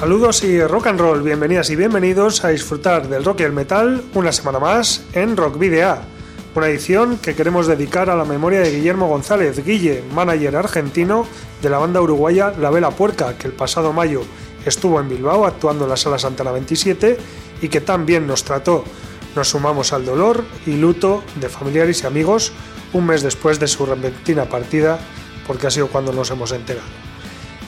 Saludos y rock and roll, bienvenidas y bienvenidos a disfrutar del rock y el metal una semana más en Rock Video, una edición que queremos dedicar a la memoria de Guillermo González, Guille, manager argentino de la banda uruguaya La Vela Puerca, que el pasado mayo estuvo en Bilbao actuando en la Sala Santana 27 y que también nos trató. Nos sumamos al dolor y luto de familiares y amigos un mes después de su repentina partida, porque ha sido cuando nos hemos enterado.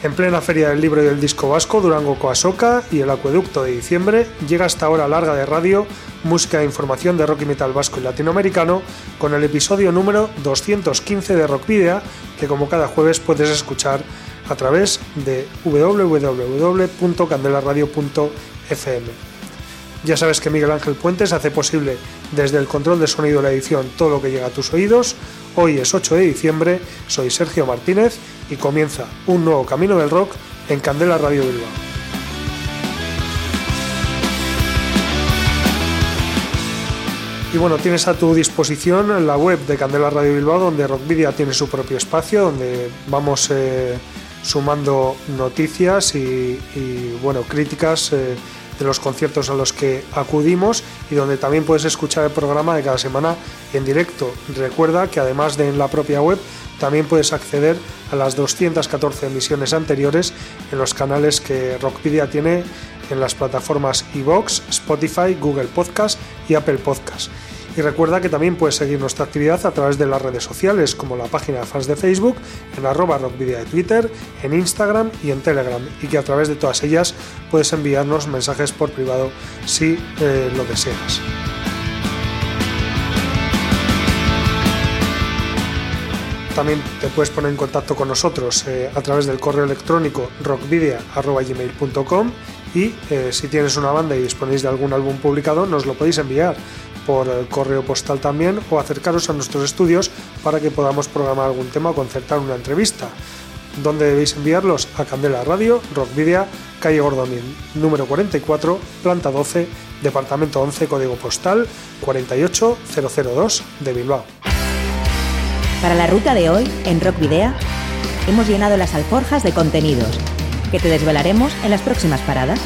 En plena Feria del Libro y del Disco Vasco, Durango Coasoca y el Acueducto de diciembre, llega esta hora larga de radio, música e información de rock y metal vasco y latinoamericano, con el episodio número 215 de Rock Video, que como cada jueves puedes escuchar a través de www.candelaradio.fm. Ya sabes que Miguel Ángel Puentes hace posible desde el control de sonido de la edición todo lo que llega a tus oídos. Hoy es 8 de diciembre, soy Sergio Martínez y comienza un nuevo camino del rock en Candela Radio Bilbao. Y bueno, tienes a tu disposición la web de Candela Radio Bilbao, donde Rockvidia tiene su propio espacio, donde vamos eh, sumando noticias y, bueno, críticas eh, de los conciertos a los que acudimos y donde también puedes escuchar el programa de cada semana en directo. Recuerda que además de en la propia web, también puedes acceder a las 214 emisiones anteriores en los canales que Rockpedia tiene en las plataformas iVoox, Spotify, Google Podcast y Apple Podcast. Y recuerda que también puedes seguir nuestra actividad a través de las redes sociales, como la página de fans de Facebook, en arroba rockvidia de Twitter, en Instagram y en Telegram, y que a través de todas ellas puedes enviarnos mensajes por privado si eh, lo deseas. También te puedes poner en contacto con nosotros eh, a través del correo electrónico rockvidia.gmail.com y eh, si tienes una banda y disponéis de algún álbum publicado, nos lo podéis enviar por el correo postal también o acercaros a nuestros estudios para que podamos programar algún tema o concertar una entrevista. ¿Dónde debéis enviarlos? A Candela Radio, Rockvidia, calle Gordonín, número 44, planta 12, departamento 11, código postal 48002 de Bilbao. Para la ruta de hoy, en Rock Video, hemos llenado las alforjas de contenidos que te desvelaremos en las próximas paradas.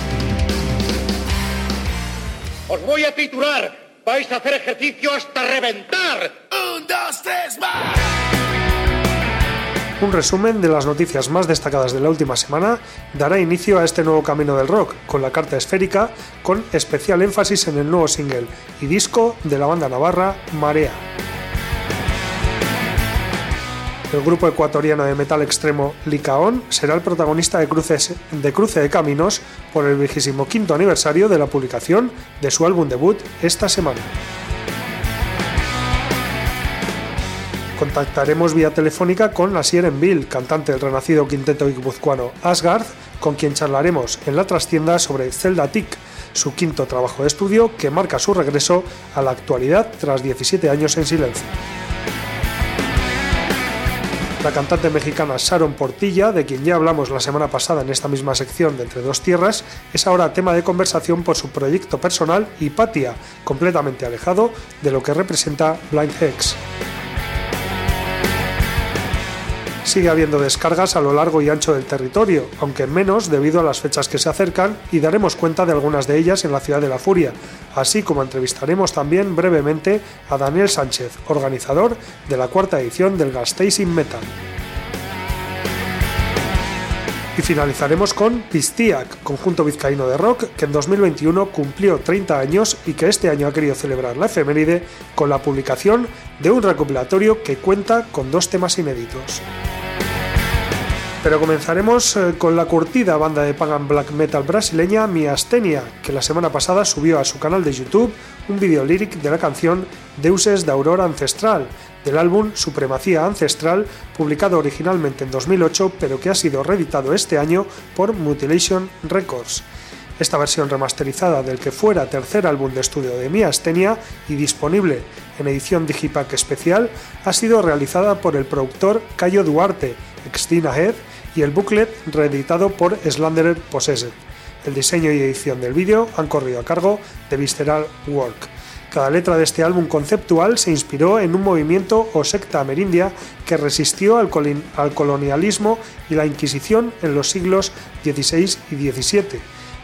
Os voy a titular. Vais a hacer ejercicio hasta reventar. Un, dos, tres, más. Un resumen de las noticias más destacadas de la última semana dará inicio a este nuevo camino del rock, con la carta esférica, con especial énfasis en el nuevo single y disco de la banda navarra Marea. El grupo ecuatoriano de metal extremo Licaón será el protagonista de, cruces, de Cruce de Caminos por el 25 aniversario de la publicación de su álbum debut esta semana. Contactaremos vía telefónica con Asier Envil, cantante del renacido quinteto guipuzcoano Asgard, con quien charlaremos en la trastienda sobre Zelda Tick, su quinto trabajo de estudio que marca su regreso a la actualidad tras 17 años en silencio. La cantante mexicana Sharon Portilla, de quien ya hablamos la semana pasada en esta misma sección de Entre Dos Tierras, es ahora tema de conversación por su proyecto personal Hipatia, completamente alejado de lo que representa Blind Hex. Sigue habiendo descargas a lo largo y ancho del territorio, aunque menos debido a las fechas que se acercan, y daremos cuenta de algunas de ellas en la ciudad de La Furia, así como entrevistaremos también brevemente a Daniel Sánchez, organizador de la cuarta edición del Gasteiz Metal. Y finalizaremos con Pistiak, conjunto vizcaíno de rock que en 2021 cumplió 30 años y que este año ha querido celebrar la efeméride con la publicación de un recopilatorio que cuenta con dos temas inéditos. Pero comenzaremos eh, con la curtida banda de pagan black metal brasileña Miastenia, que la semana pasada subió a su canal de YouTube un video líric de la canción Deuses de Aurora Ancestral, del álbum Supremacía Ancestral, publicado originalmente en 2008, pero que ha sido reeditado este año por Mutilation Records. Esta versión remasterizada del que fuera tercer álbum de estudio de Miastenia y disponible en edición Digipack especial ha sido realizada por el productor Cayo Duarte, Extina Head, y el booklet reeditado por Slanderer Possessed. El diseño y edición del vídeo han corrido a cargo de Visceral Work. Cada letra de este álbum conceptual se inspiró en un movimiento o secta amerindia que resistió al, colonialismo y la Inquisición en los siglos XVI y XVII.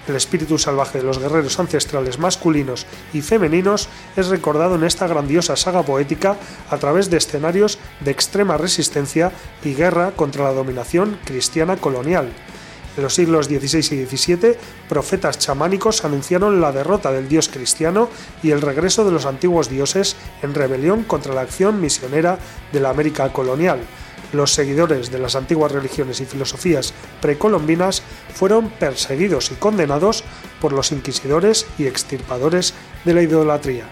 El espíritu salvaje de los guerreros ancestrales masculinos y femeninos es recordado en esta grandiosa saga poética a través de escenarios de extrema resistencia y guerra contra la dominación cristiana colonial. En los siglos XVI y XVII, profetas chamánicos anunciaron la derrota del dios cristiano y el regreso de los antiguos dioses en rebelión contra la acción misionera de la América colonial. Los seguidores de las antiguas religiones y filosofías precolombinas fueron perseguidos y condenados por los inquisidores y extirpadores de la idolatría.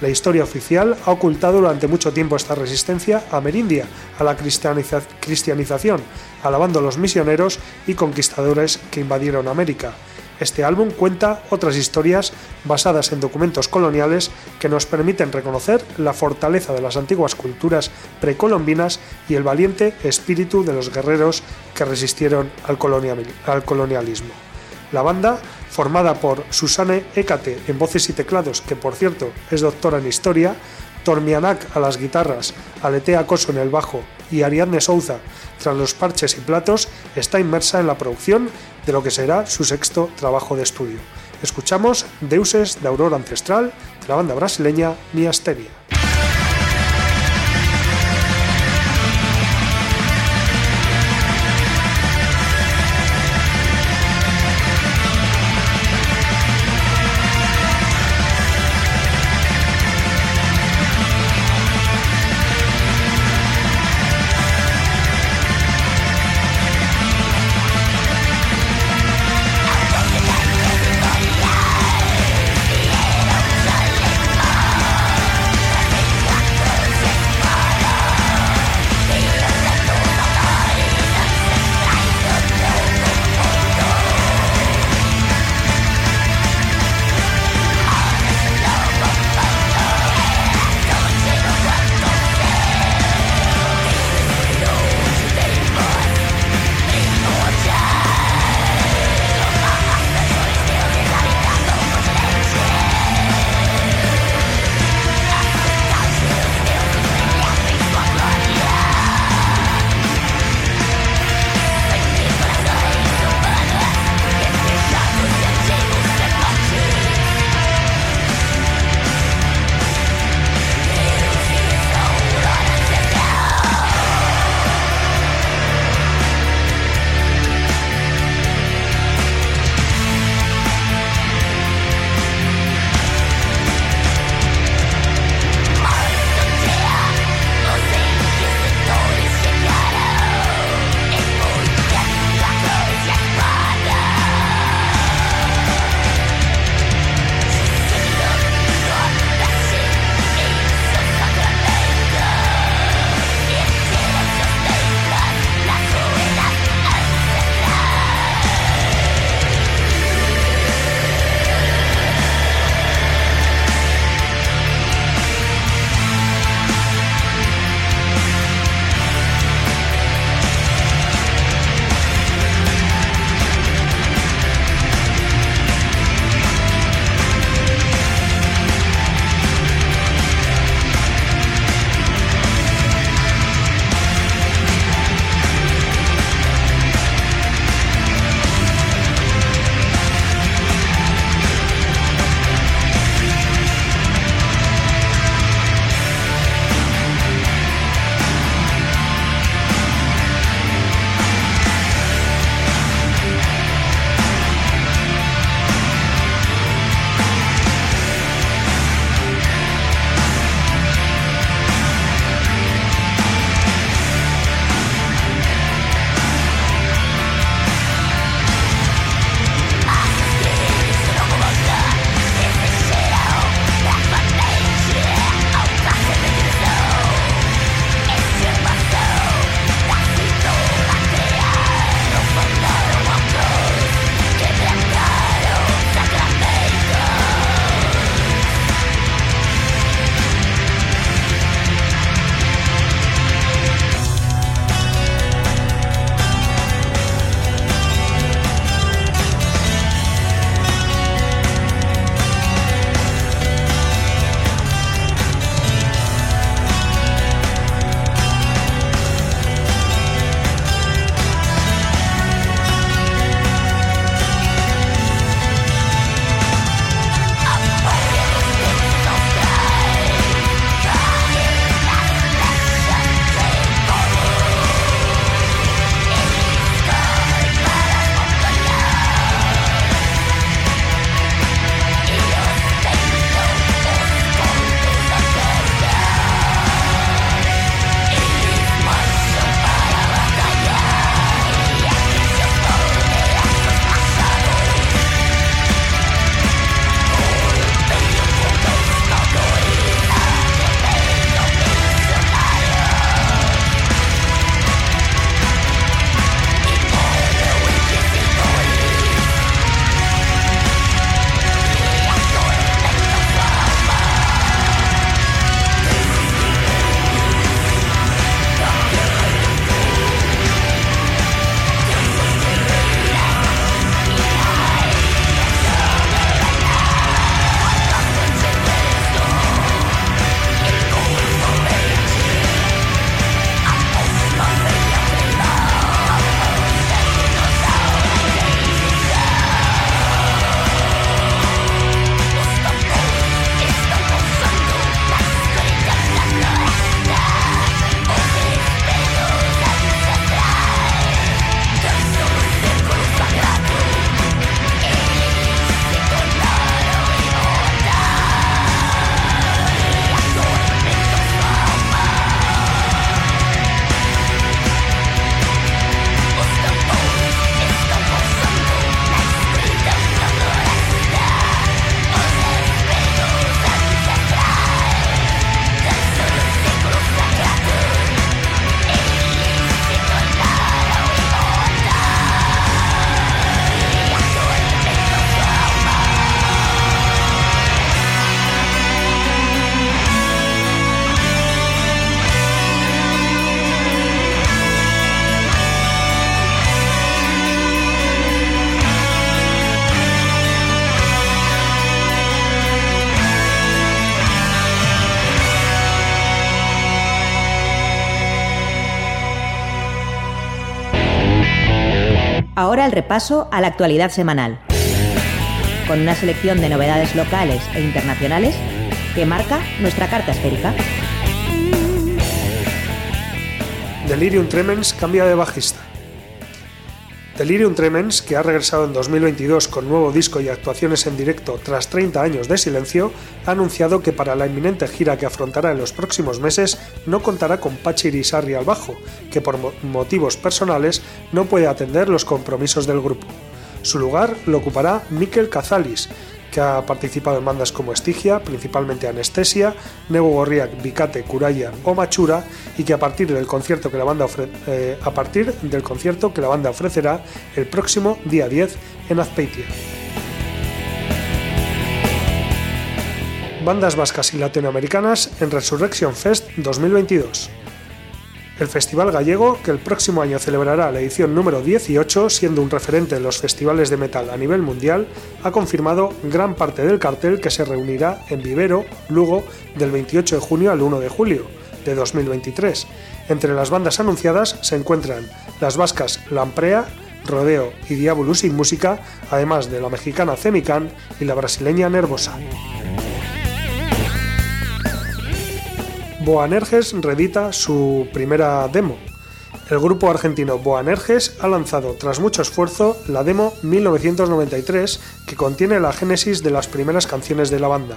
La historia oficial ha ocultado durante mucho tiempo esta resistencia amerindia a la cristianización, alabando a los misioneros y conquistadores que invadieron América. Este álbum cuenta otras historias basadas en documentos coloniales que nos permiten reconocer la fortaleza de las antiguas culturas precolombinas y el valiente espíritu de los guerreros que resistieron al, colonialismo. La banda formada por Susane Ekate en voces y teclados, que por cierto es doctora en historia, Tormianak a las guitarras, Aletea Coso en el bajo y Ariadne Souza tras los parches y platos, está inmersa en la producción de lo que será su sexto trabajo de estudio. Escuchamos Deuses de Aurora Ancestral de la banda brasileña Miasteria. El repaso a la actualidad semanal, con una selección de novedades locales e internacionales que marca nuestra carta esférica. Delirium Tremens cambia de bajista. Delirium Tremens, que ha regresado en 2022 con nuevo disco y actuaciones en directo tras 30 años de silencio, ha anunciado que para la inminente gira que afrontará en los próximos meses no contará con Pachi Irisarri al bajo, que por motivos personales no puede atender los compromisos del grupo. Su lugar lo ocupará Mikel Kazalis, que ha participado en bandas como Estigia, principalmente Anestesia, Nebo Gorriak, Vicate, Kuraya o Machura, y que a partir del concierto que la banda eh, a partir del concierto que la banda ofrecerá el próximo día 10 en Azpeitia. Bandas vascas y latinoamericanas en Resurrection Fest 2022 el Festival Gallego, que el próximo año celebrará la edición número 18, siendo un referente en los festivales de metal a nivel mundial, ha confirmado gran parte del cartel que se reunirá en Vivero, Lugo, del 28 de junio al 1 de julio de 2023. Entre las bandas anunciadas se encuentran las vascas Lamprea, Rodeo y Diabolus sin música, además de la mexicana Cemican y la brasileña Nervosa. Boanerges redita su primera demo. El grupo argentino Boanerges ha lanzado, tras mucho esfuerzo, la demo 1993, que contiene la génesis de las primeras canciones de la banda.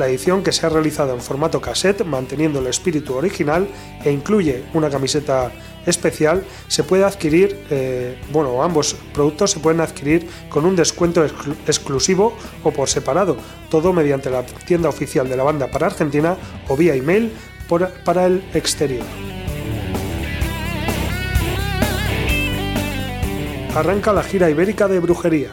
La edición, que se ha realizado en formato cassette, manteniendo el espíritu original, e incluye una camiseta especial, se puede adquirir, eh, bueno, ambos productos se pueden adquirir con un descuento exclusivo o por separado, todo mediante la tienda oficial de la banda para Argentina o vía email para el exterior. Arranca la gira ibérica de brujería.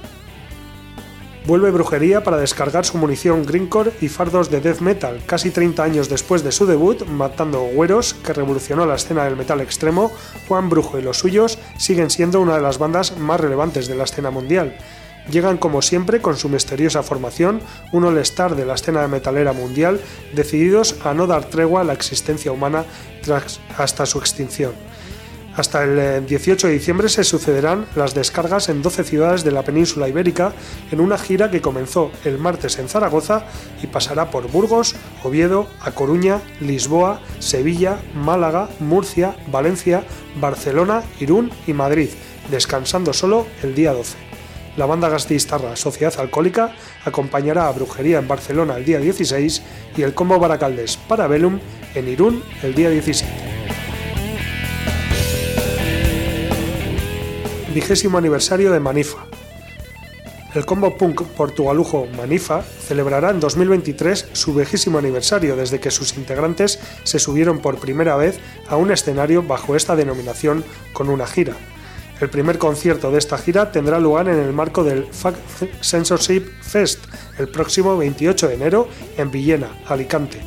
Vuelve Brujería para descargar su munición Greencore y fardos de death metal, casi 30 años después de su debut, matando güeros, que revolucionó la escena del metal extremo, Juan Brujo y los suyos siguen siendo una de las bandas más relevantes de la escena mundial. Llegan como siempre con su misteriosa formación, un all-star de la escena metalera mundial, decididos a no dar tregua a la existencia humana hasta su extinción. Hasta el 18 eh, de diciembre se sucederán las descargas en 12 ciudades de la península ibérica en una gira que comenzó el martes en Zaragoza y pasará por Burgos, Oviedo, A Coruña, Lisboa, Sevilla, Málaga, Murcia, Valencia, Barcelona, Irún y Madrid, descansando solo el día 12. La banda gastistarra Sociedad Alcohólica acompañará a Brujería en Barcelona el día 16 y el combo Baracaldes Parabellum en Irún el día 17. Vigésimo aniversario de Manifa. El combo punk portugalujo Manifa celebrará en 2023 su vigésimo aniversario desde que sus integrantes se subieron por primera vez a un escenario bajo esta denominación con una gira. El primer concierto de esta gira tendrá lugar en el marco del Fact Censorship Fest el próximo 28 de enero en Villena, Alicante.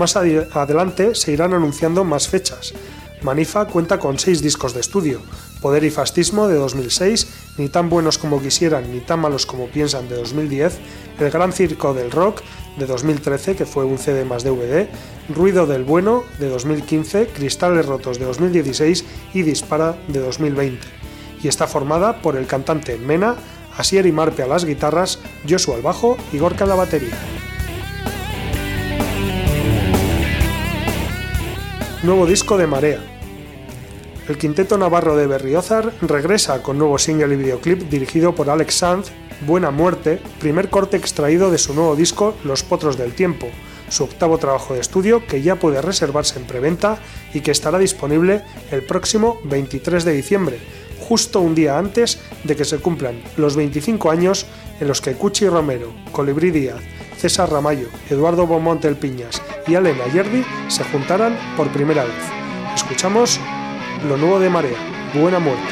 Más adelante se irán anunciando más fechas. Manifa cuenta con seis discos de estudio, Poder y Fascismo de 2006, Ni tan buenos como quisieran ni tan malos como piensan de 2010, El Gran Circo del Rock de 2013, que fue un CD más DVD, Ruido del Bueno de 2015, Cristales Rotos de 2016 y Dispara de 2020. Y está formada por el cantante Mena, Asier y Marpe a las guitarras, Joshua al bajo y Gorka a la batería. Nuevo disco de Marea, el quinteto navarro de Berriozar regresa con nuevo single y videoclip dirigido por Alex Sanz, Buena Muerte, primer corte extraído de su nuevo disco Los Potros del Tiempo, su octavo trabajo de estudio que ya puede reservarse en preventa y que estará disponible el próximo 23 de diciembre, justo un día antes de que se cumplan los 25 años en los que Cuchi Romero, Colibrí Díaz, César Ramallo, Eduardo Beaumont El Piñas y Alena Yerdi se juntaran por primera vez. Escuchamos lo nuevo de Marea, Buena Muerte.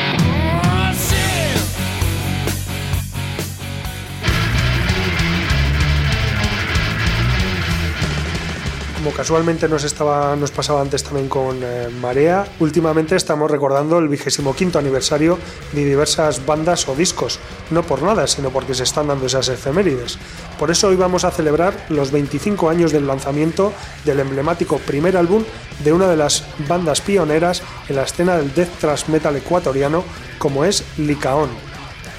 como casualmente nos, estaba, nos pasaba antes también con eh, Marea, últimamente estamos recordando el vigésimo quinto aniversario de diversas bandas o discos, no por nada, sino porque se están dando esas efemérides. Por eso hoy vamos a celebrar los 25 años del lanzamiento del emblemático primer álbum de una de las bandas pioneras en la escena del death thrash metal ecuatoriano, como es Licaón.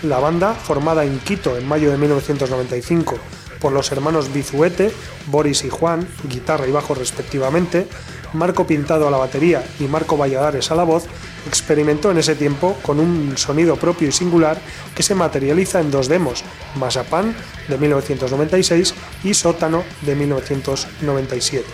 La banda, formada en Quito en mayo de 1995, por los hermanos Bizuete, Boris y Juan, guitarra y bajo respectivamente, Marco Pintado a la batería y Marco Valladares a la voz, experimentó en ese tiempo con un sonido propio y singular que se materializa en dos demos, Mazapan de 1996 y Sótano de 1997.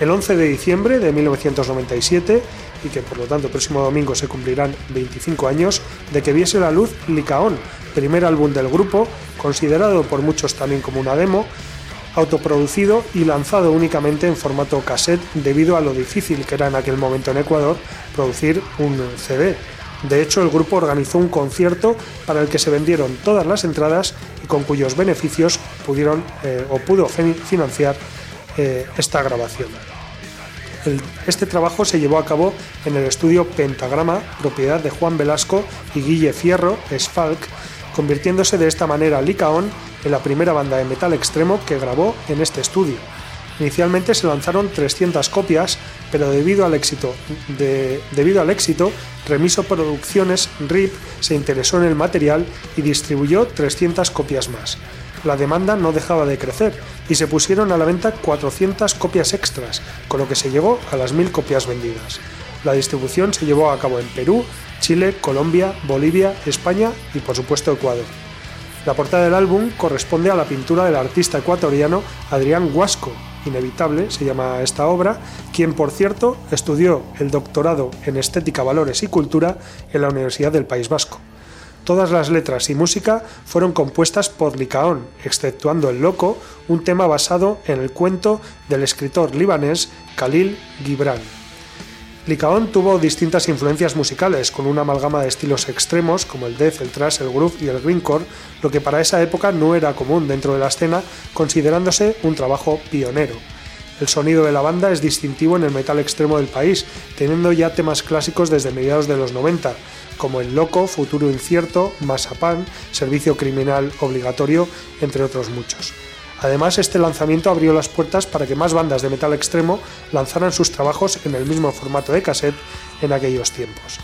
El 11 de diciembre de 1997, y que por lo tanto el próximo domingo se cumplirán 25 años, de que viese la luz Licaón, primer álbum del grupo, considerado por muchos también como una demo, autoproducido y lanzado únicamente en formato cassette debido a lo difícil que era en aquel momento en Ecuador producir un CD. De hecho, el grupo organizó un concierto para el que se vendieron todas las entradas y con cuyos beneficios pudieron eh, o pudo financiar eh, esta grabación. Este trabajo se llevó a cabo en el estudio Pentagrama, propiedad de Juan Velasco y Guille Fierro, Sfalk, convirtiéndose de esta manera Licaón en la primera banda de metal extremo que grabó en este estudio. Inicialmente se lanzaron 300 copias, pero debido al éxito, debido al éxito Remiso Producciones RIP se interesó en el material y distribuyó 300 copias más. La demanda no dejaba de crecer y se pusieron a la venta 400 copias extras, con lo que se llegó a las 1000 copias vendidas. La distribución se llevó a cabo en Perú, Chile, Colombia, Bolivia, España y por supuesto Ecuador. La portada del álbum corresponde a la pintura del artista ecuatoriano Adrián Huasco, Inevitable se llama esta obra, quien por cierto estudió el doctorado en Estética, Valores y Cultura en la Universidad del País Vasco. Todas las letras y música fueron compuestas por Licaón, exceptuando El Loco, un tema basado en el cuento del escritor libanés Khalil Gibran. Licaón tuvo distintas influencias musicales, con una amalgama de estilos extremos como el death, el thrash, el groove y el greencore, lo que para esa época no era común dentro de la escena, considerándose un trabajo pionero. El sonido de la banda es distintivo en el metal extremo del país, teniendo ya temas clásicos desde mediados de los 90, como El Loco, Futuro Incierto, Masapan, Servicio Criminal Obligatorio, entre otros muchos. Además, este lanzamiento abrió las puertas para que más bandas de metal extremo lanzaran sus trabajos en el mismo formato de cassette en aquellos tiempos.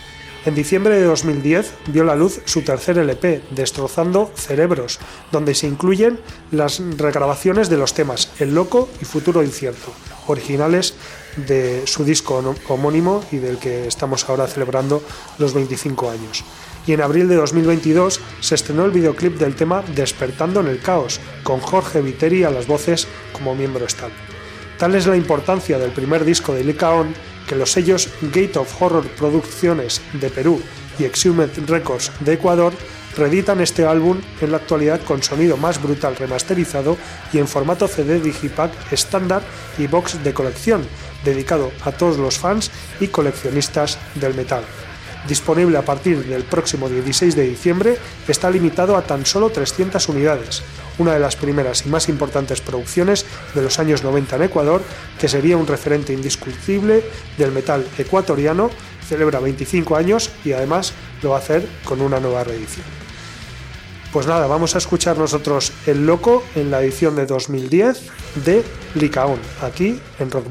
En diciembre de 2010 vio la luz su tercer LP, Destrozando Cerebros, donde se incluyen las regrabaciones de los temas El Loco y Futuro Incierto, originales de su disco homónimo y del que estamos ahora celebrando los 25 años y en abril de 2022 se estrenó el videoclip del tema Despertando en el Caos, con Jorge Viteri a las voces como miembro estable. Tal es la importancia del primer disco de Licaón que los sellos Gate of Horror Producciones de Perú y Exhumed Records de Ecuador reeditan este álbum en la actualidad con sonido más brutal remasterizado y en formato CD Digipack estándar y box de colección, dedicado a todos los fans y coleccionistas del metal. Disponible a partir del próximo 16 de diciembre, está limitado a tan solo 300 unidades, una de las primeras y más importantes producciones de los años 90 en Ecuador, que sería un referente indiscutible del metal ecuatoriano, celebra 25 años y además lo va a hacer con una nueva reedición. Pues nada, vamos a escuchar nosotros El Loco en la edición de 2010 de Licaón, aquí en Rock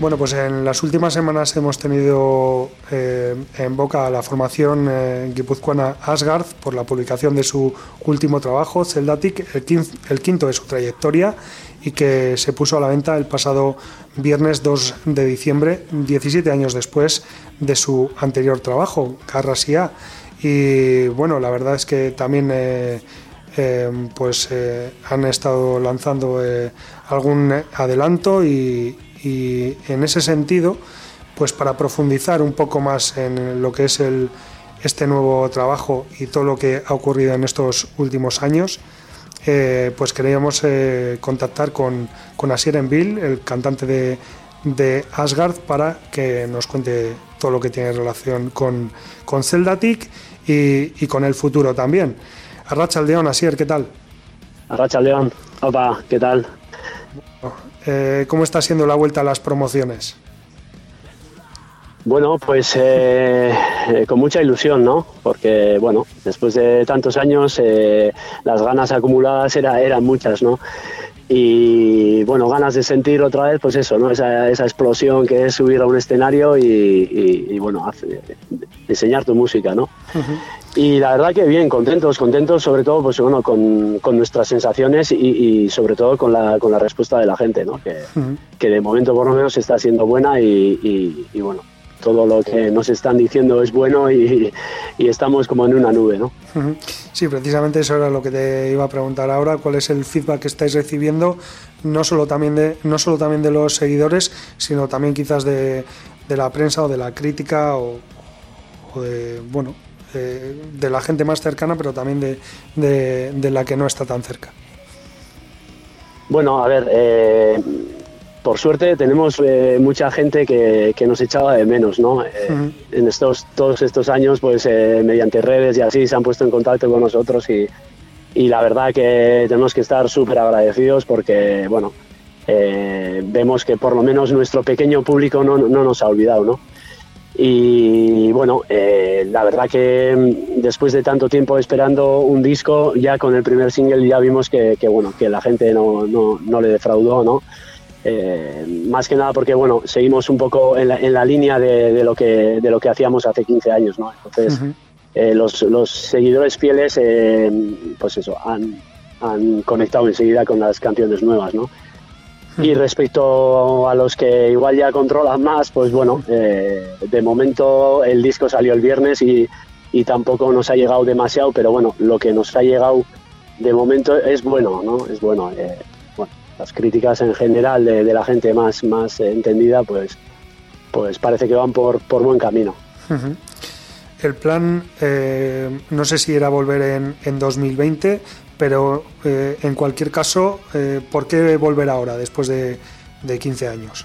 Bueno, pues en las últimas semanas hemos tenido eh, en boca la formación eh, guipuzcoana Asgard por la publicación de su último trabajo, Zeldatic, el, quinto de su trayectoria y que se puso a la venta el pasado viernes 2 de diciembre, 17 años después de su anterior trabajo, Carrasia. Y bueno, la verdad es que también eh, pues han estado lanzando algún adelanto y, y en ese sentido, pues para profundizar un poco más en lo que es el, este nuevo trabajo y todo lo que ha ocurrido en estos últimos años, eh, pues queríamos eh, contactar con, con Asier Enville, el cantante de, de, Asgard, para que nos cuente todo lo que tiene relación con, con Zeldatic y, y con el futuro también. Arracha Aldeón, Asier, ¿qué tal? Arracha Aldeón, opa, ¿qué tal? Eh, ¿Cómo está siendo la vuelta a las promociones? Bueno, pues eh, eh, con mucha ilusión, ¿no? Porque, bueno, después de tantos años, eh, las ganas acumuladas era, eran muchas, ¿no? Y, bueno, ganas de sentir otra vez, pues eso, ¿no? Esa, esa explosión que es subir a un escenario y, bueno, enseñar tu música, ¿no? Y la verdad que bien, contentos, contentos sobre todo pues bueno, con, con nuestras sensaciones y, sobre todo con la, con la respuesta de la gente, ¿no? Que, que de momento por lo menos está siendo buena y, y bueno, todo lo que nos están diciendo es bueno y, estamos como en una nube, ¿no? Sí, precisamente eso era lo que te iba a preguntar ahora, cuál es el feedback que estáis recibiendo, no solo también de, no solo también de los seguidores, sino también quizás de, la prensa o de la crítica o, de, bueno, de, la gente más cercana, pero también de, de, la que no está tan cerca. Bueno, a ver, eh, por suerte tenemos eh, mucha gente que, nos echaba de menos, ¿no? Eh, en estos, todos estos años, pues mediante redes y así se han puesto en contacto con nosotros y, y la verdad que tenemos que estar súper agradecidos porque, bueno, vemos que por lo menos nuestro pequeño público no, no nos ha olvidado, ¿no? Y bueno, la verdad que mm, después de tanto tiempo esperando un disco, ya con el primer single ya vimos que, que bueno, que la gente no, no, no le defraudó, ¿no? Eh, más que nada porque bueno seguimos un poco en la, en la línea de, lo que de lo que hacíamos hace 15 años no entonces eh, los, los, seguidores fieles eh, pues eso han, han, conectado enseguida con las canciones nuevas no y respecto a los que igual ya controlan más pues bueno de momento el disco salió el viernes y, y tampoco nos ha llegado demasiado pero bueno lo que nos ha llegado de momento es bueno no es bueno las críticas en general de, la gente más, más entendida, pues, pues parece que van por, por buen camino. El plan, eh, no sé si era volver en, en 2020, pero eh, en cualquier caso, eh, ¿por qué volver ahora, después de, de 15 años?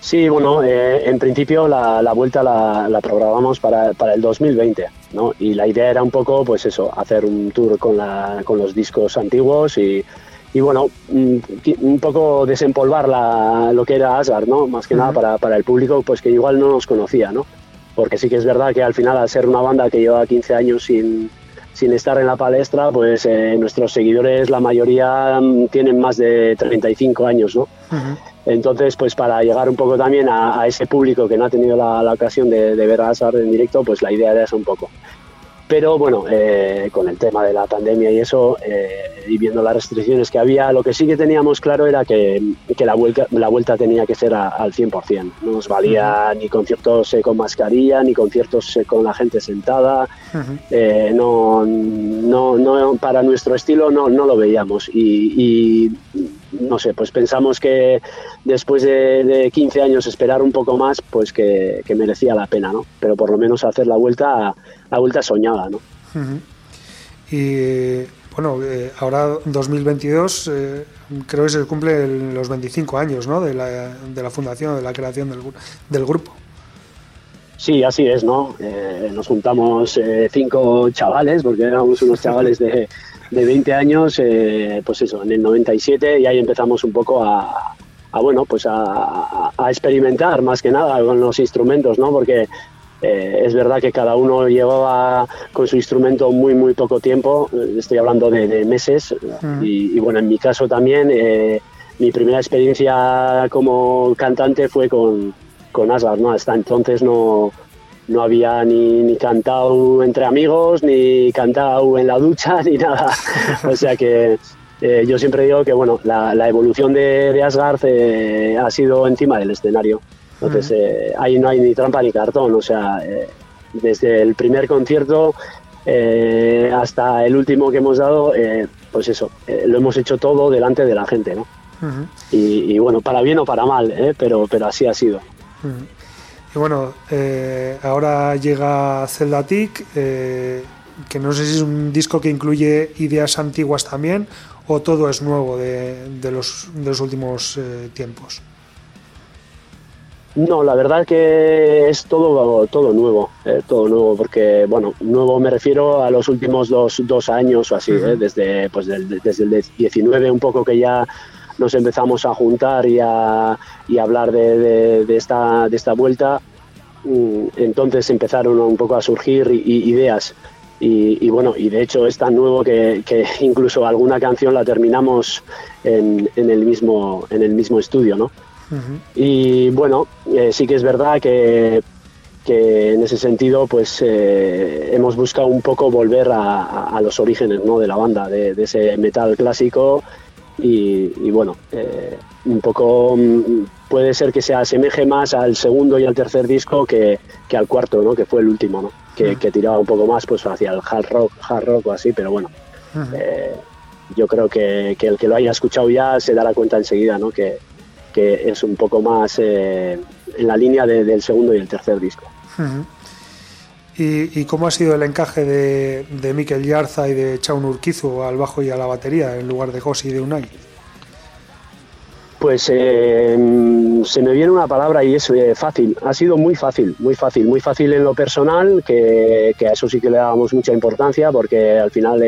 Sí, bueno, en principio la, la vuelta la, la, programamos para, para el 2020, ¿no? Y la idea era un poco, pues eso, hacer un tour con, la, con los discos antiguos y, y bueno, mm, un poco desempolvar la, lo que era Asgard, ¿no? Más que nada para, para, el público, pues que igual no nos conocía, ¿no? Porque sí que es verdad que al final, al ser una banda que lleva 15 años sin, sin estar en la palestra, pues eh, nuestros seguidores, la mayoría mm, tienen más de 35 años, ¿no? Entonces, pues para llegar un poco también a, ese público que no ha tenido la, la ocasión de, de, ver a Asgard en directo, pues la idea era esa un poco. Pero bueno, eh, con el tema de la pandemia y eso, eh, y viendo las restricciones que había, lo que sí que teníamos claro era que, que la, vuelta, la vuelta tenía que ser al 100%. No nos valía ni conciertos eh, con mascarilla, ni conciertos con la gente sentada. no, no, no, para nuestro estilo no, no lo veíamos. y, y no sé, pues pensamos que después de, 15 años esperar un poco más, pues que, merecía la pena, ¿no? Pero por lo menos hacer la vuelta, la vuelta soñada, ¿no? Y bueno, eh, ahora 2022 eh, creo que se cumple los 25 años, ¿no? De la, de la fundación, de la creación del, del grupo. Sí, así es, ¿no? Eh, nos juntamos cinco chavales, porque éramos unos chavales de, de 20 años, eh, pues eso, en el 97 y ahí empezamos un poco a, bueno, pues a, experimentar más que nada con los instrumentos, ¿no? Porque eh, es verdad que cada uno llevaba con su instrumento muy, muy poco tiempo, eh, estoy hablando de, meses, y, bueno, en mi caso también, mi primera experiencia como cantante fue con, con Asgard, ¿no? Hasta entonces no, no había ni, ni, cantado entre amigos, ni cantado en la ducha, ni nada. o sea que eh, yo siempre digo que bueno, la, la evolución de, de Asgard eh, ha sido encima del escenario. Entonces eh, ahí no hay ni trampa ni cartón. O sea, desde el primer concierto hasta el último que hemos dado, pues eso, lo hemos hecho todo delante de la gente, ¿no? y, y, bueno, para bien o para mal, pero, pero así ha sido. Y bueno, eh, ahora llega Zelda eh, que no sé si es un disco que incluye ideas antiguas también o todo es nuevo de, los, últimos eh, tiempos. No, la verdad que es todo, todo nuevo, todo nuevo, porque, bueno, nuevo me refiero a los últimos dos, años o así, desde, pues, desde el 19 un poco que ya nos empezamos a juntar y a, y hablar de, esta, de esta vuelta, mm, entonces empezaron un poco a surgir ideas. Y, bueno, y de hecho es tan nuevo que, incluso alguna canción la terminamos en, el, mismo, en el mismo estudio, ¿no? Y bueno, eh, sí que es verdad que, en ese sentido pues eh, hemos buscado un poco volver a, los orígenes ¿no? de la banda, de, ese metal clásico y, bueno, eh, un poco mm, puede ser que se asemeje más al segundo y al tercer disco que, al cuarto, ¿no? que fue el último, ¿no? que, tiraba un poco más pues hacia el hard rock, hard rock o así, pero bueno, yo creo que, el que lo haya escuchado ya se dará cuenta enseguida ¿no? que, que es un poco más eh, en la línea del segundo y el tercer disco. ¿Y, cómo ha sido el encaje de, de Yarza y de Chaun Urquizu al bajo y a la batería en lugar de José y de Unai? Pues eh, se me viene una palabra y es eh, fácil. Ha sido muy fácil, muy fácil, muy fácil en lo personal, que, a eso sí que le damos mucha importancia porque al final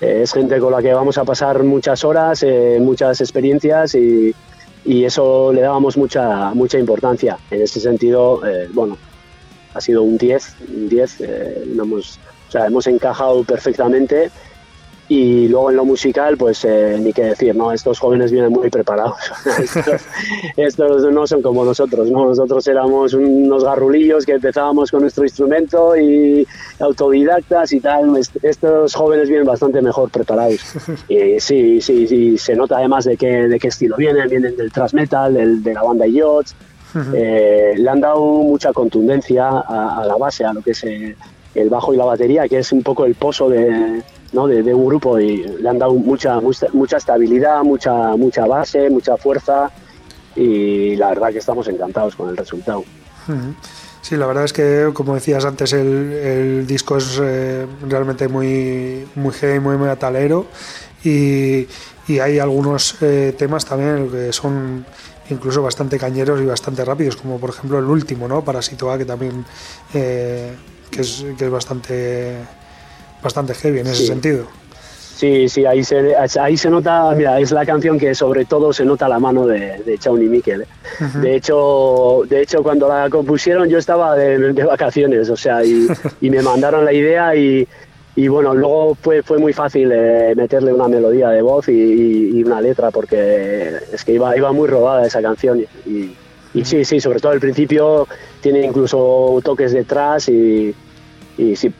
es gente con la que vamos a pasar muchas horas, muchas experiencias y, y eso le dábamos mucha, mucha importancia. En ese sentido, eh, bueno, ha sido un 10, un 10, eh, hemos, o sea, hemos encajado perfectamente y luego en lo musical, pues eh, ni qué decir, ¿no? Estos jóvenes vienen muy preparados. estos, no son como nosotros, ¿no? Nosotros éramos unos garrulillos que empezábamos con nuestro instrumento y autodidactas y tal. Estos jóvenes vienen bastante mejor preparados. Y sí, sí, sí, se nota además de qué, de qué estilo vienen. Vienen del thrash metal, del, de la banda Yachts. Eh, le han dado mucha contundencia a, la base, a lo que es eh, el bajo y la batería, que es un poco el pozo de, ¿no? de, un grupo y le han dado mucha, mucha, estabilidad, mucha, mucha base, mucha fuerza y la verdad que estamos encantados con el resultado. Sí, la verdad es que, como decías antes, el, disco es eh, realmente muy, muy heavy, muy metalero y, y hay algunos eh, temas también que son incluso bastante cañeros y bastante rápidos, como por ejemplo el último, ¿no? Para Situar, que también eh, que, es, que es bastante bastante heavy en ese sentido. Sí, sí, ahí se, ahí se nota, mira, es la canción que sobre todo se nota la mano de, de y Miquel. ¿eh? De hecho, de hecho cuando la compusieron yo estaba de, vacaciones, o sea, y, me mandaron la idea y, y, bueno, luego fue, fue muy fácil eh, meterle una melodía de voz y, una letra porque es que iba, iba muy robada esa canción y, y sí, sí, sobre todo al principio tiene incluso toques detrás y y sí,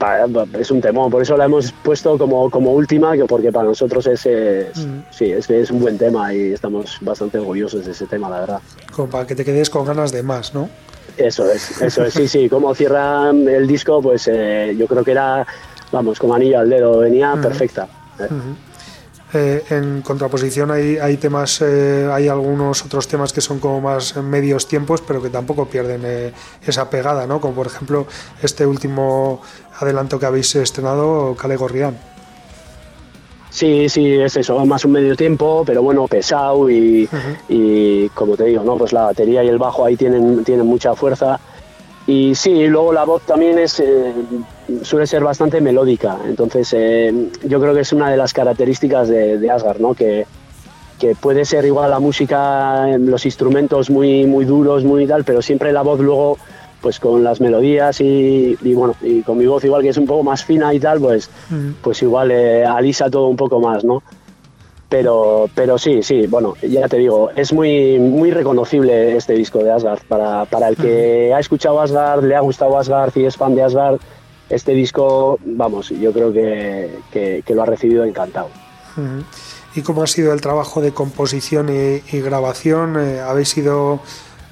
es un temón, por eso la hemos puesto como, como última, porque para nosotros es, mm. sí, es, es, un buen tema y estamos bastante orgullosos de ese tema, la verdad. Como para que te quedes con ganas de más, ¿no? Eso es, eso es, sí, sí, como cierra el disco, pues eh, yo creo que era, vamos, como anillo al dedo, venía perfecta. Eh, en contraposición hay, hay temas, eh, hay algunos otros temas que son como más medios tiempos, pero que tampoco pierden eh, esa pegada, ¿no? Como por ejemplo este último adelanto que habéis estrenado, Cale Gorrián. Sí, sí, es eso, más un medio tiempo, pero bueno, pesado y, y, como te digo, ¿no? Pues la batería y el bajo ahí tienen, tienen mucha fuerza y sí, luego la voz también es, suele ser bastante melódica, entonces eh, yo creo que es una de las características de, de Asgard, ¿no? que, que puede ser igual la música, los instrumentos muy, muy duros, muy tal, pero siempre la voz luego, pues con las melodías y, bueno, y con mi voz igual que es un poco más fina y tal, pues, mm. pues igual eh, alisa todo un poco más, ¿no? Pero, pero sí, sí, bueno, ya te digo, es muy, muy reconocible este disco de Asgard. Para, para el que ha escuchado Asgard, le ha gustado Asgard y es fan de Asgard, este disco, vamos, yo creo que, que, lo ha recibido encantado. ¿Y cómo ha sido el trabajo de composición y, grabación? Eh, ¿Habéis sido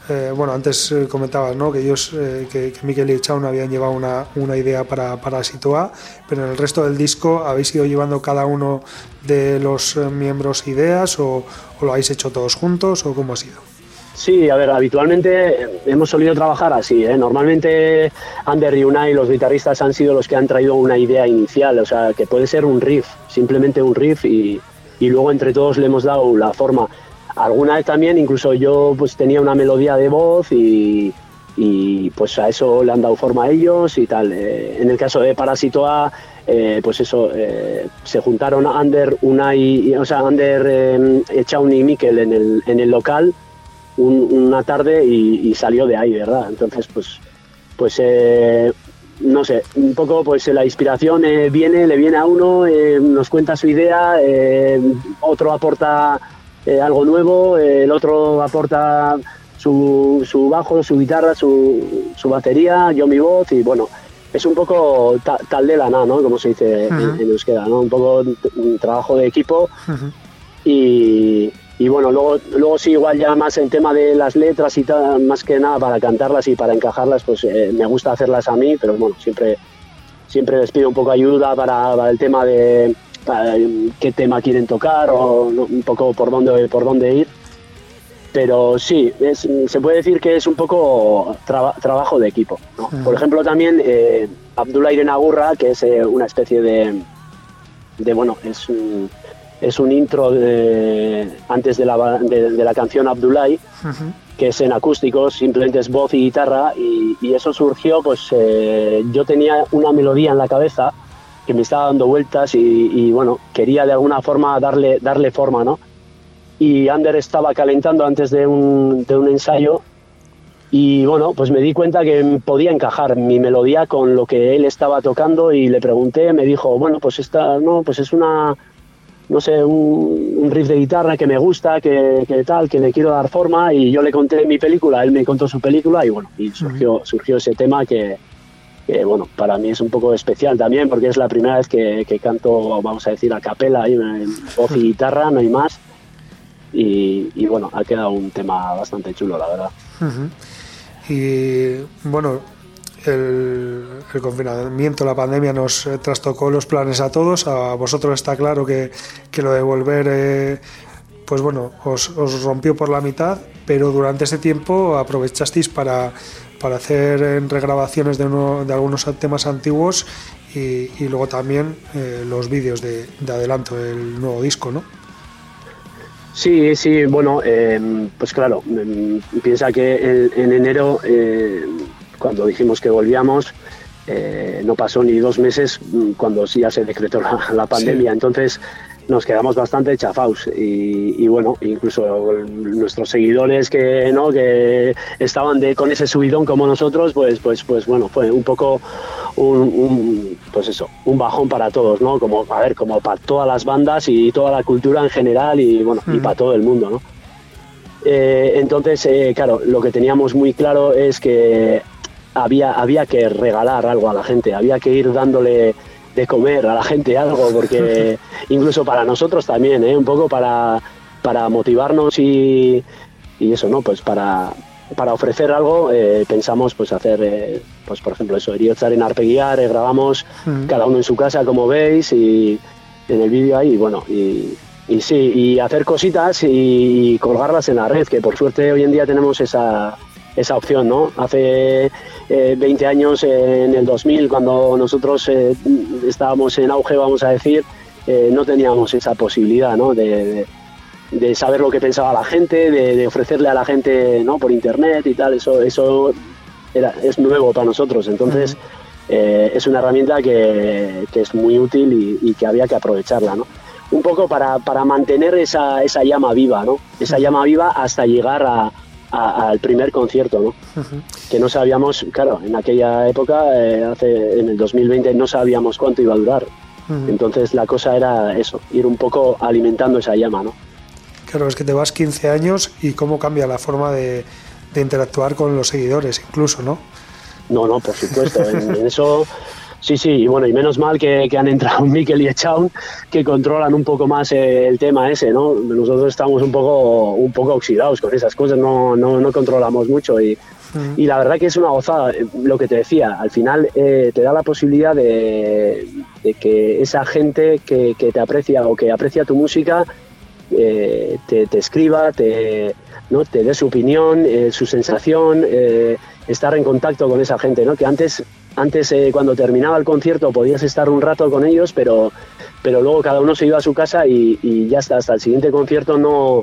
eh, bueno, antes eh, comentabas ¿no? que ellos, que, que Miquel y Chaun habían llevado una, una idea para, para Situar, pero en el resto del disco habéis ido llevando cada uno de los miembros ideas o, lo habéis hecho todos juntos o cómo ha sido? Sí, a ver, habitualmente hemos solido trabajar así. Normalmente Ander y Unai, los guitarristas, han sido los que han traído una idea inicial, o sea, que puede ser un riff, simplemente un riff y, y luego entre todos le hemos dado la forma alguna vez también incluso yo pues tenía una melodía de voz y, y pues a eso le han dado forma a ellos y tal. Eh, en el caso de Parasitoa, eh, pues eso, eh, se juntaron Ander, Unai, o sea, Ander, Echaun y Mikel en el, en el local una tarde y, salió de ahí, ¿verdad? Entonces, pues, pues no sé, un poco pues la inspiración viene, le viene a uno, nos cuenta su idea, otro aporta algo nuevo, el otro aporta su, su bajo, su guitarra, su, su, batería, yo mi voz y bueno, es un poco tal de la nada, ¿no? Como se dice en, euskera, ¿no? Un poco un trabajo de equipo y, y, bueno, luego, luego sí, igual ya más en tema de las letras y tal, más que nada para cantarlas y para encajarlas, pues eh, me gusta hacerlas a mí, pero bueno, siempre, siempre les pido un poco ayuda para, para el tema de qué tema quieren tocar o un poco por dónde, por dónde ir. Pero sí, se puede decir que es un poco trabajo de equipo. Por ejemplo, también eh, Abdullah Irenagurra, que es eh, una especie de, de bueno, es un, es un intro de, antes de la, de, la canción Abdullah, que es en acústico, simplemente es voz y guitarra, y, eso surgió, pues eh, yo tenía una melodía en la cabeza que me estaba dando vueltas y, y, bueno, quería de alguna forma darle, darle forma, ¿no? y Ander estaba calentando antes de un, de un ensayo y bueno, pues me di cuenta que podía encajar mi melodía con lo que él estaba tocando y le pregunté, me dijo, bueno, pues esta, no, pues es una, no sé, un, riff de guitarra que me gusta, que, tal, que le quiero dar forma y yo le conté mi película, él me contó su película y bueno, y surgió, surgió ese tema que, bueno, para mí es un poco especial también porque es la primera vez que, canto, vamos a decir, a capela, en voz y guitarra, no hay más. Y, bueno, ha quedado un tema bastante chulo, la verdad. Y bueno, el, confinamiento, la pandemia nos eh, trastocó los planes a todos. A vosotros está claro que, lo de volver, eh, pues bueno, os, rompió por la mitad, pero durante ese tiempo aprovechasteis para, para hacer regrabaciones de, de algunos temas antiguos y, luego también eh, los vídeos de, de adelanto del nuevo disco, ¿no? Sí, sí, bueno, em, pues claro, em, piensa que en, enero, eh, cuando dijimos que volvíamos, eh, no pasó ni dos meses mm, cuando ya se decretó la, pandemia. Entonces, nos quedamos bastante chafados y, bueno, incluso nuestros seguidores que no que estaban de con ese subidón como nosotros, pues pues pues bueno, fue un poco un, pues eso, un bajón para todos, ¿no? Como a ver, como para todas las bandas y toda la cultura en general y bueno, y para todo el mundo, ¿no? Eh, entonces, eh, claro, lo que teníamos muy claro es que había, había que regalar algo a la gente, había que ir dándole de comer a la gente algo, porque incluso para nosotros también, ¿eh? un poco para, para motivarnos y, y eso, ¿no? Pues para, para ofrecer algo eh, pensamos pues hacer, eh, pues por ejemplo eso, estar en Arpeguiar, grabamos cada uno en su casa como veis y en el vídeo ahí, y bueno, y, y sí, y hacer cositas y colgarlas en la red, que por suerte hoy en día tenemos esa, esa opción, ¿no? Hace 20 eh, años, en el 2000, cuando nosotros eh, estábamos en auge, vamos a decir, eh, no teníamos esa posibilidad, ¿no? De, saber lo que pensaba la gente, de, ofrecerle a la gente, ¿no? Por internet y tal, eso, eso era, es nuevo para nosotros, entonces es una herramienta que, es muy útil y, que había que aprovecharla, ¿no? Un poco para, para mantener esa, esa llama viva, ¿no? Esa llama viva hasta llegar a, al primer concierto, ¿no? Que no sabíamos, claro, en aquella época, eh, hace, en el 2020, no sabíamos cuánto iba a durar. Entonces la cosa era eso, ir un poco alimentando esa llama, ¿no? Claro, es que te vas 15 años y cómo cambia la forma de, interactuar con los seguidores, incluso, ¿no? No, no, por supuesto. en eso Sí, sí, y bueno, y menos mal que, han entrado Mikel y Echaun, que controlan un poco más el tema ese, ¿no? Nosotros estamos un poco, un poco oxidados con esas cosas, no, no, controlamos mucho y, y, la verdad que es una gozada, lo que te decía, al final eh, te da la posibilidad de, que esa gente que, te aprecia o que aprecia tu música eh, te, escriba, te, ¿no? te dé su opinión, eh, su sensación, estar en contacto con esa gente, ¿no? Que antes antes, eh, cuando terminaba el concierto, podías estar un rato con ellos, pero, pero luego cada uno se iba a su casa y, ya hasta, hasta el siguiente concierto no,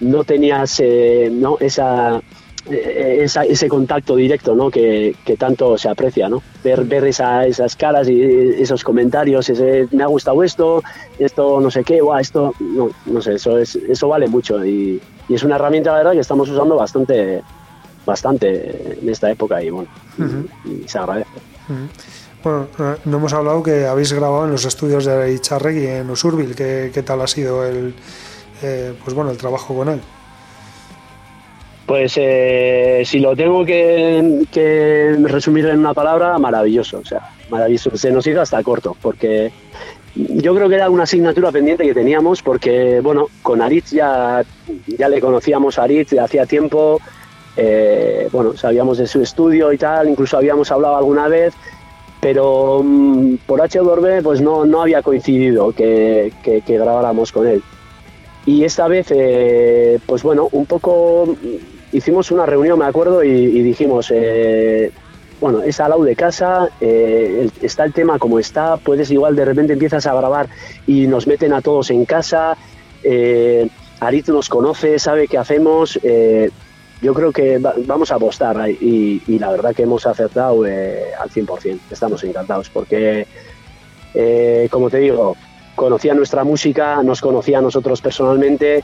no tenías eh, ¿no? Esa, eh, ese contacto directo ¿no? que, tanto se aprecia, ¿no? ver, ver esas caras y esos comentarios, ese, me ha gustado esto, esto no sé qué, esto, no, no sé, eso, es, eso vale mucho y, es una herramienta, la verdad, que estamos usando bastante, bastante en esta época y bueno, y, se agradece. Bueno, eh, no hemos hablado que habéis grabado en los estudios de Icharregui en Usurbil, ¿qué, qué tal ha sido el, eh, pues bueno, el trabajo con él? Pues eh, si lo tengo que, resumir en una palabra, maravilloso. O sea, maravilloso. Se nos hizo hasta corto, porque yo creo que era una asignatura pendiente que teníamos, porque, bueno, con Aritz ya, ya le conocíamos a Aritz de hacía tiempo. Eh, bueno, sabíamos de su estudio y tal, incluso habíamos hablado alguna vez, pero mm, por H pues no, no había coincidido que, grabáramos con él. Y esta vez, eh, pues bueno, un poco hicimos una reunión, me acuerdo, y, dijimos, eh, bueno, es al lado de casa, está el tema como está, puedes igual de repente empiezas a grabar y nos meten a todos en casa, Arit nos conoce, sabe qué hacemos, yo creo que vamos a apostar y, la verdad que hemos acertado al 100%, estamos encantados porque, como te digo, conocía nuestra música, nos conocía a nosotros personalmente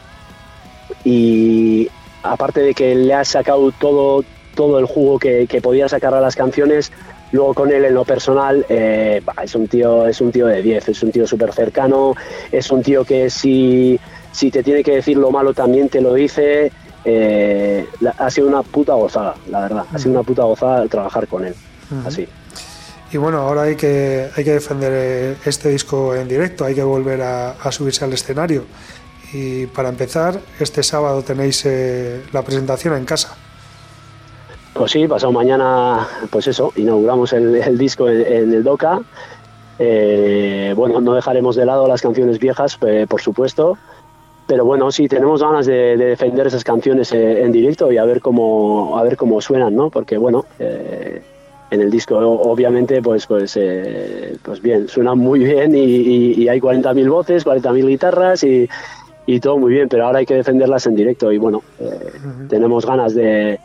y aparte de que le ha sacado todo, todo el jugo que, podía sacar a las canciones, luego con él en lo personal eh, es un tío es un tío de 10 es un tío súper cercano es un tío que si, si te tiene que decir lo malo también te lo dice eh, ha sido una puta gozada la verdad ha sido una puta gozada trabajar con él así y bueno, ahora hay que, hay que defender eh, este disco en directo, hay que volver a subirse al escenario. Y para empezar, este sábado tenéis eh, la presentación en casa. Pues sí, pasado mañana, pues eso, inauguramos el, disco en, el DOCA. Eh, bueno, no dejaremos de lado las canciones viejas, por supuesto, pero bueno, sí, tenemos ganas de, defender esas canciones en directo y a ver cómo, a ver cómo suenan, ¿no? Porque bueno, en el disco obviamente, pues, pues, pues bien, suenan muy bien y, y hay 40.000 voces, 40.000 guitarras y y todo muy bien, pero ahora hay que defenderlas en directo y bueno, eh, tenemos ganas de,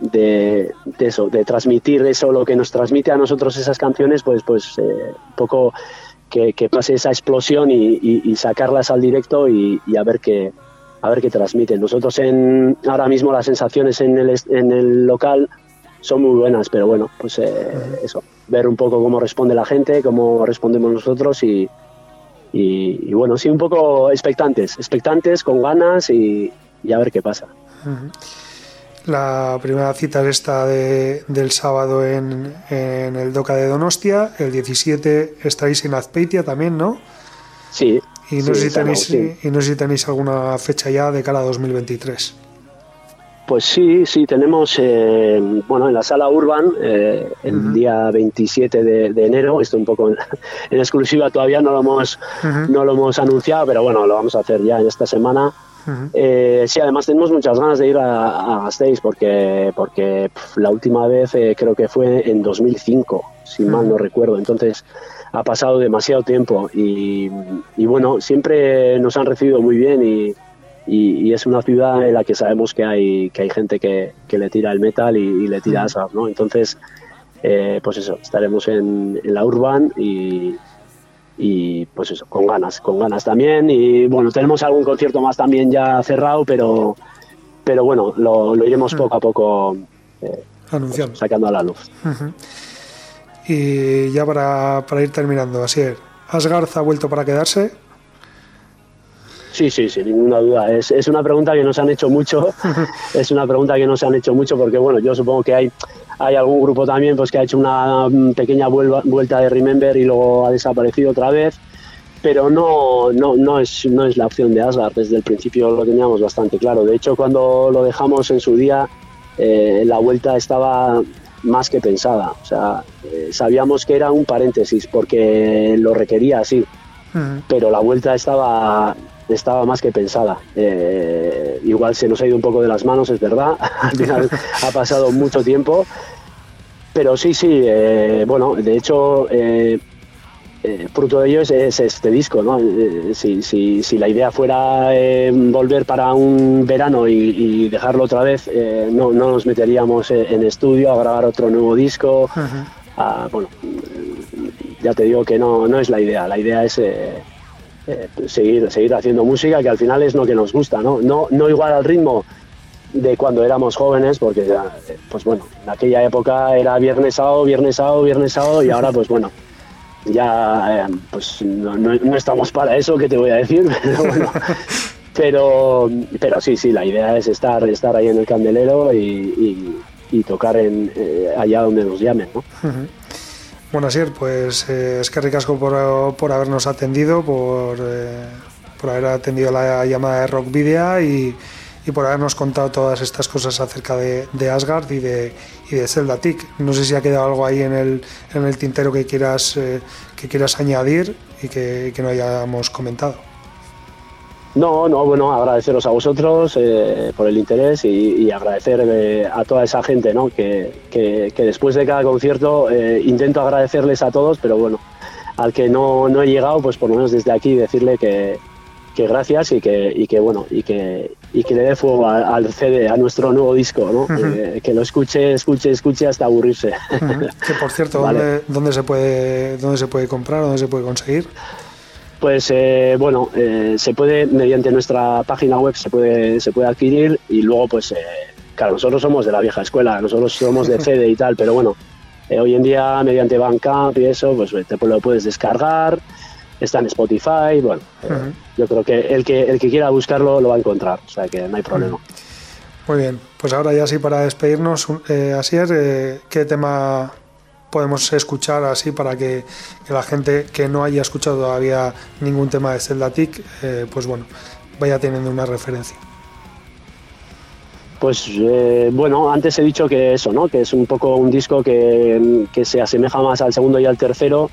de, eso, de transmitir eso, lo que nos transmite a nosotros esas canciones, pues, pues eh, un poco que, pase esa explosión y, sacarlas al directo y, a ver qué a ver qué transmiten. Nosotros en ahora mismo las sensaciones en el, en el local son muy buenas, pero bueno, pues eh, eso, ver un poco cómo responde la gente, cómo respondemos nosotros y, y, bueno, sí, un poco expectantes, expectantes, con ganas y, a ver qué pasa. La primera cita es esta de, del sábado en, en, el DOCA de Donostia, el 17 estaréis en Azpeitia también, ¿no? Sí. Y no, sé si tenéis, y no sé si tenéis alguna fecha ya de cara a 2023. Pues sí, sí, tenemos, eh, bueno, en la sala Urban, eh, el día 27 de, enero, esto un poco en, exclusiva todavía, no lo, hemos, no lo hemos anunciado, pero bueno, lo vamos a hacer ya en esta semana. Eh, sí, además tenemos muchas ganas de ir a, a Gasteiz porque, porque la última vez creo que fue en 2005, si mal no recuerdo, entonces ha pasado demasiado tiempo y, y bueno, siempre nos han recibido muy bien y y, es una ciudad en la que sabemos que hay, que hay gente que, que le tira el metal y, le tira asas, ¿no? Entonces, eh, pues eso, estaremos en, la Urban y, y pues eso, con ganas, con ganas también. Y bueno, tenemos algún concierto más también ya cerrado, pero, pero bueno, lo, lo iremos poco a poco eh, pues, sacando a la luz. Y ya para, para ir terminando, así es, ¿Asgarza ha vuelto para quedarse? Sí, sí, sin ninguna duda. Es, es una pregunta que nos han hecho mucho. es una pregunta que nos han hecho mucho porque, bueno, yo supongo que hay, hay algún grupo también pues que ha hecho una mm, pequeña vuelta de Remember y luego ha desaparecido otra vez. Pero no, no, no, es, no es la opción de Asgard. Desde el principio lo teníamos bastante claro. De hecho, cuando lo dejamos en su día, eh, la vuelta estaba más que pensada. O sea, eh, sabíamos que era un paréntesis porque lo requería así. Pero la vuelta estaba estaba más que pensada. Eh, igual se nos ha ido un poco de las manos, es verdad. Al final ha pasado mucho tiempo. Pero sí, sí, eh, bueno, de hecho, eh, eh, fruto de ello es, este disco, ¿no? Eh, si, si, si, la idea fuera volver para un verano y, dejarlo otra vez, no, no, nos meteríamos en estudio a grabar otro nuevo disco. bueno, ya te digo que no, no es la idea, la idea es seguir, seguir haciendo música que al final es lo que nos gusta, ¿no? No, no igual al ritmo de cuando éramos jóvenes, porque pues bueno, en aquella época era viernes sábado, viernes sábado, viernes sábado y ahora pues bueno, ya eh, pues no, estamos para eso, que te voy a decir, pero pero, sí, sí, la idea es estar, estar ahí en el candelero y, tocar en, eh, allá donde nos llamen. ¿no? Bueno, pues eh, es que ricasco por, por habernos atendido, por, por haber atendido la llamada de Rock Video y y por habernos contado todas estas cosas acerca de, Asgard y de, y de Zelda Tick. No sé si ha quedado algo ahí en el, en el tintero que quieras, eh, que quieras añadir y que, no hayamos comentado. No, no, bueno, agradeceros a vosotros eh, por el interés y, agradecer eh, a toda esa gente, ¿no? Que, que, después de cada concierto intento agradecerles a todos, pero bueno, al que no, no he llegado, pues por lo menos desde aquí decirle que, que gracias y que, y que bueno y que, y que le dé fuego al CD, a nuestro nuevo disco, ¿no? Eh, que lo escuche, escuche, escuche hasta aburrirse. Que por cierto, ¿dónde, se puede, ¿dónde se puede comprar, dónde se puede conseguir? Pues eh, bueno, eh, se puede mediante nuestra página web se puede se puede adquirir y luego pues claro nosotros somos de la vieja escuela, nosotros somos de CD y tal, pero bueno hoy en día mediante Bandcamp y eso pues te lo puedes descargar está en Spotify, bueno, eh, yo creo que el, que el que quiera buscarlo lo va a encontrar, o sea que no hay problema. Muy bien, pues ahora ya sí para despedirnos, eh, Asier, eh, ¿qué tema podemos escuchar así para que, la gente que no haya escuchado todavía ningún tema de Zelda TIC, eh, pues bueno, vaya teniendo una referencia? Pues bueno, antes he dicho que eso, ¿no? Que es un poco un disco que, que se asemeja más al segundo y al tercero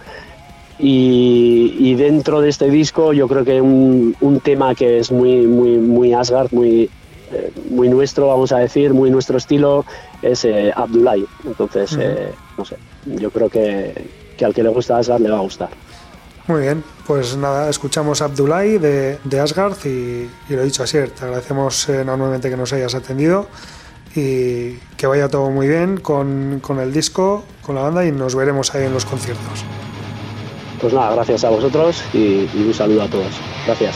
y, dentro de este disco yo creo que un, un tema que es muy, muy, muy Asgard, muy, eh, muy nuestro, vamos a decir, muy nuestro estilo, es eh, Abdullah. Entonces, eh, no sé, yo creo que, que, al que le gusta Asgard le va a gustar. Muy bien, pues nada, escuchamos Abdullah de, de Asgard y, y, lo dicho así, te agradecemos enormemente que nos hayas atendido y que vaya todo muy bien con, con el disco, con la banda y nos veremos ahí en los conciertos. Pues nada, gracias a vosotros y, un saludo a todos. Gracias.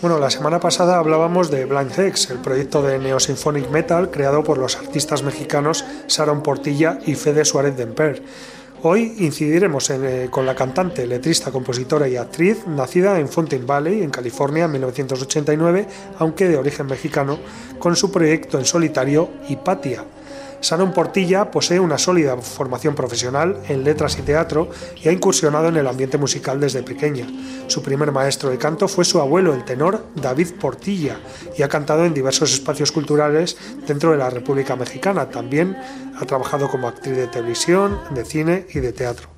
Bueno, la semana pasada hablábamos de Blind Hex, el proyecto de Neosymphonic Metal creado por los artistas mexicanos Sharon Portilla y Fede Suárez Demper. Hoy incidiremos eh, con la cantante, letrista, compositora y actriz, nacida en Fountain Valley, en California, en 1989, aunque de origen mexicano, con su proyecto en solitario Hipatia, Sharon Portilla posee una sólida formación profesional en letras y teatro y ha incursionado en el ambiente musical desde pequeña. Su primer maestro de canto fue su abuelo, el tenor David Portilla, y ha cantado en diversos espacios culturales dentro de la República Mexicana. También ha trabajado como actriz de televisión, de cine y de teatro.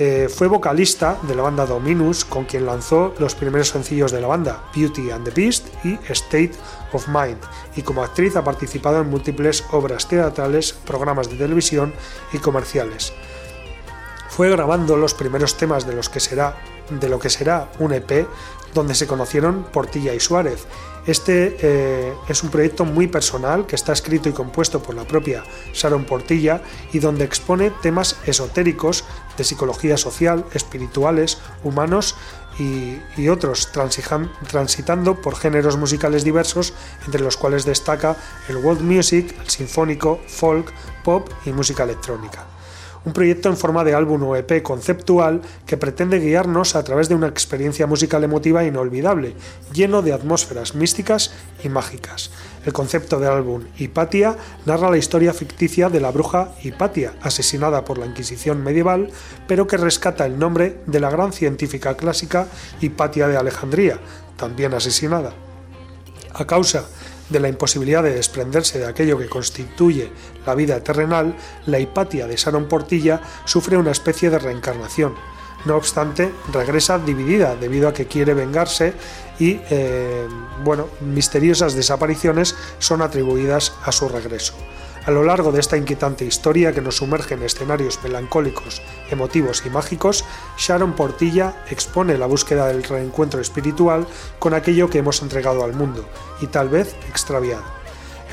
Eh, fue vocalista de la banda Dominus, con quien lanzó los primeros sencillos de la banda, Beauty and the Beast y State of Mind, y como actriz ha participado en múltiples obras teatrales, programas de televisión y comerciales. Fue grabando los primeros temas de, los que será, de lo que será un EP donde se conocieron Portilla y Suárez. Este eh, es un proyecto muy personal que está escrito y compuesto por la propia Sharon Portilla y donde expone temas esotéricos de psicología social, espirituales, humanos y, y otros, transitando por géneros musicales diversos, entre los cuales destaca el world music, el sinfónico, folk, pop y música electrónica un proyecto en forma de álbum o EP conceptual que pretende guiarnos a través de una experiencia musical emotiva inolvidable, lleno de atmósferas místicas y mágicas. El concepto del álbum Hipatia narra la historia ficticia de la bruja Hipatia, asesinada por la Inquisición medieval, pero que rescata el nombre de la gran científica clásica Hipatia de Alejandría, también asesinada. A causa de la imposibilidad de desprenderse de aquello que constituye la vida terrenal, la Hipatia de Sharon Portilla sufre una especie de reencarnación. No obstante, regresa dividida debido a que quiere vengarse y, eh, bueno, misteriosas desapariciones son atribuidas a su regreso. A lo largo de esta inquietante historia que nos sumerge en escenarios melancólicos, emotivos y mágicos, Sharon Portilla expone la búsqueda del reencuentro espiritual con aquello que hemos entregado al mundo y tal vez extraviado.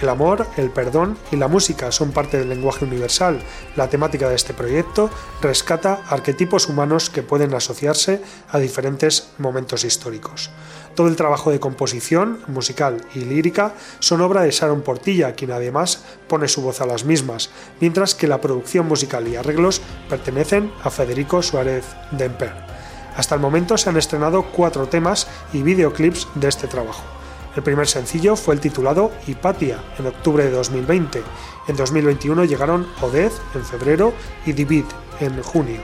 El amor, el perdón y la música son parte del lenguaje universal. La temática de este proyecto rescata arquetipos humanos que pueden asociarse a diferentes momentos históricos. Todo el trabajo de composición, musical y lírica son obra de Sharon Portilla, quien además pone su voz a las mismas, mientras que la producción musical y arreglos pertenecen a Federico Suárez Demper. Hasta el momento se han estrenado cuatro temas y videoclips de este trabajo. El primer sencillo fue el titulado Hipatia en octubre de 2020. En 2021 llegaron Odez en febrero y Divid en junio.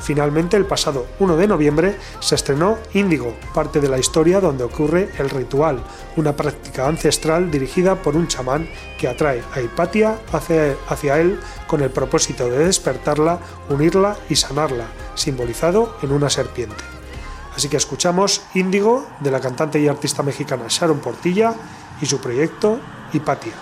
Finalmente, el pasado 1 de noviembre se estrenó Índigo, parte de la historia donde ocurre el ritual, una práctica ancestral dirigida por un chamán que atrae a Hipatia hacia, hacia él con el propósito de despertarla, unirla y sanarla, simbolizado en una serpiente. Así que escuchamos Índigo de la cantante y artista mexicana Sharon Portilla y su proyecto Hipatia.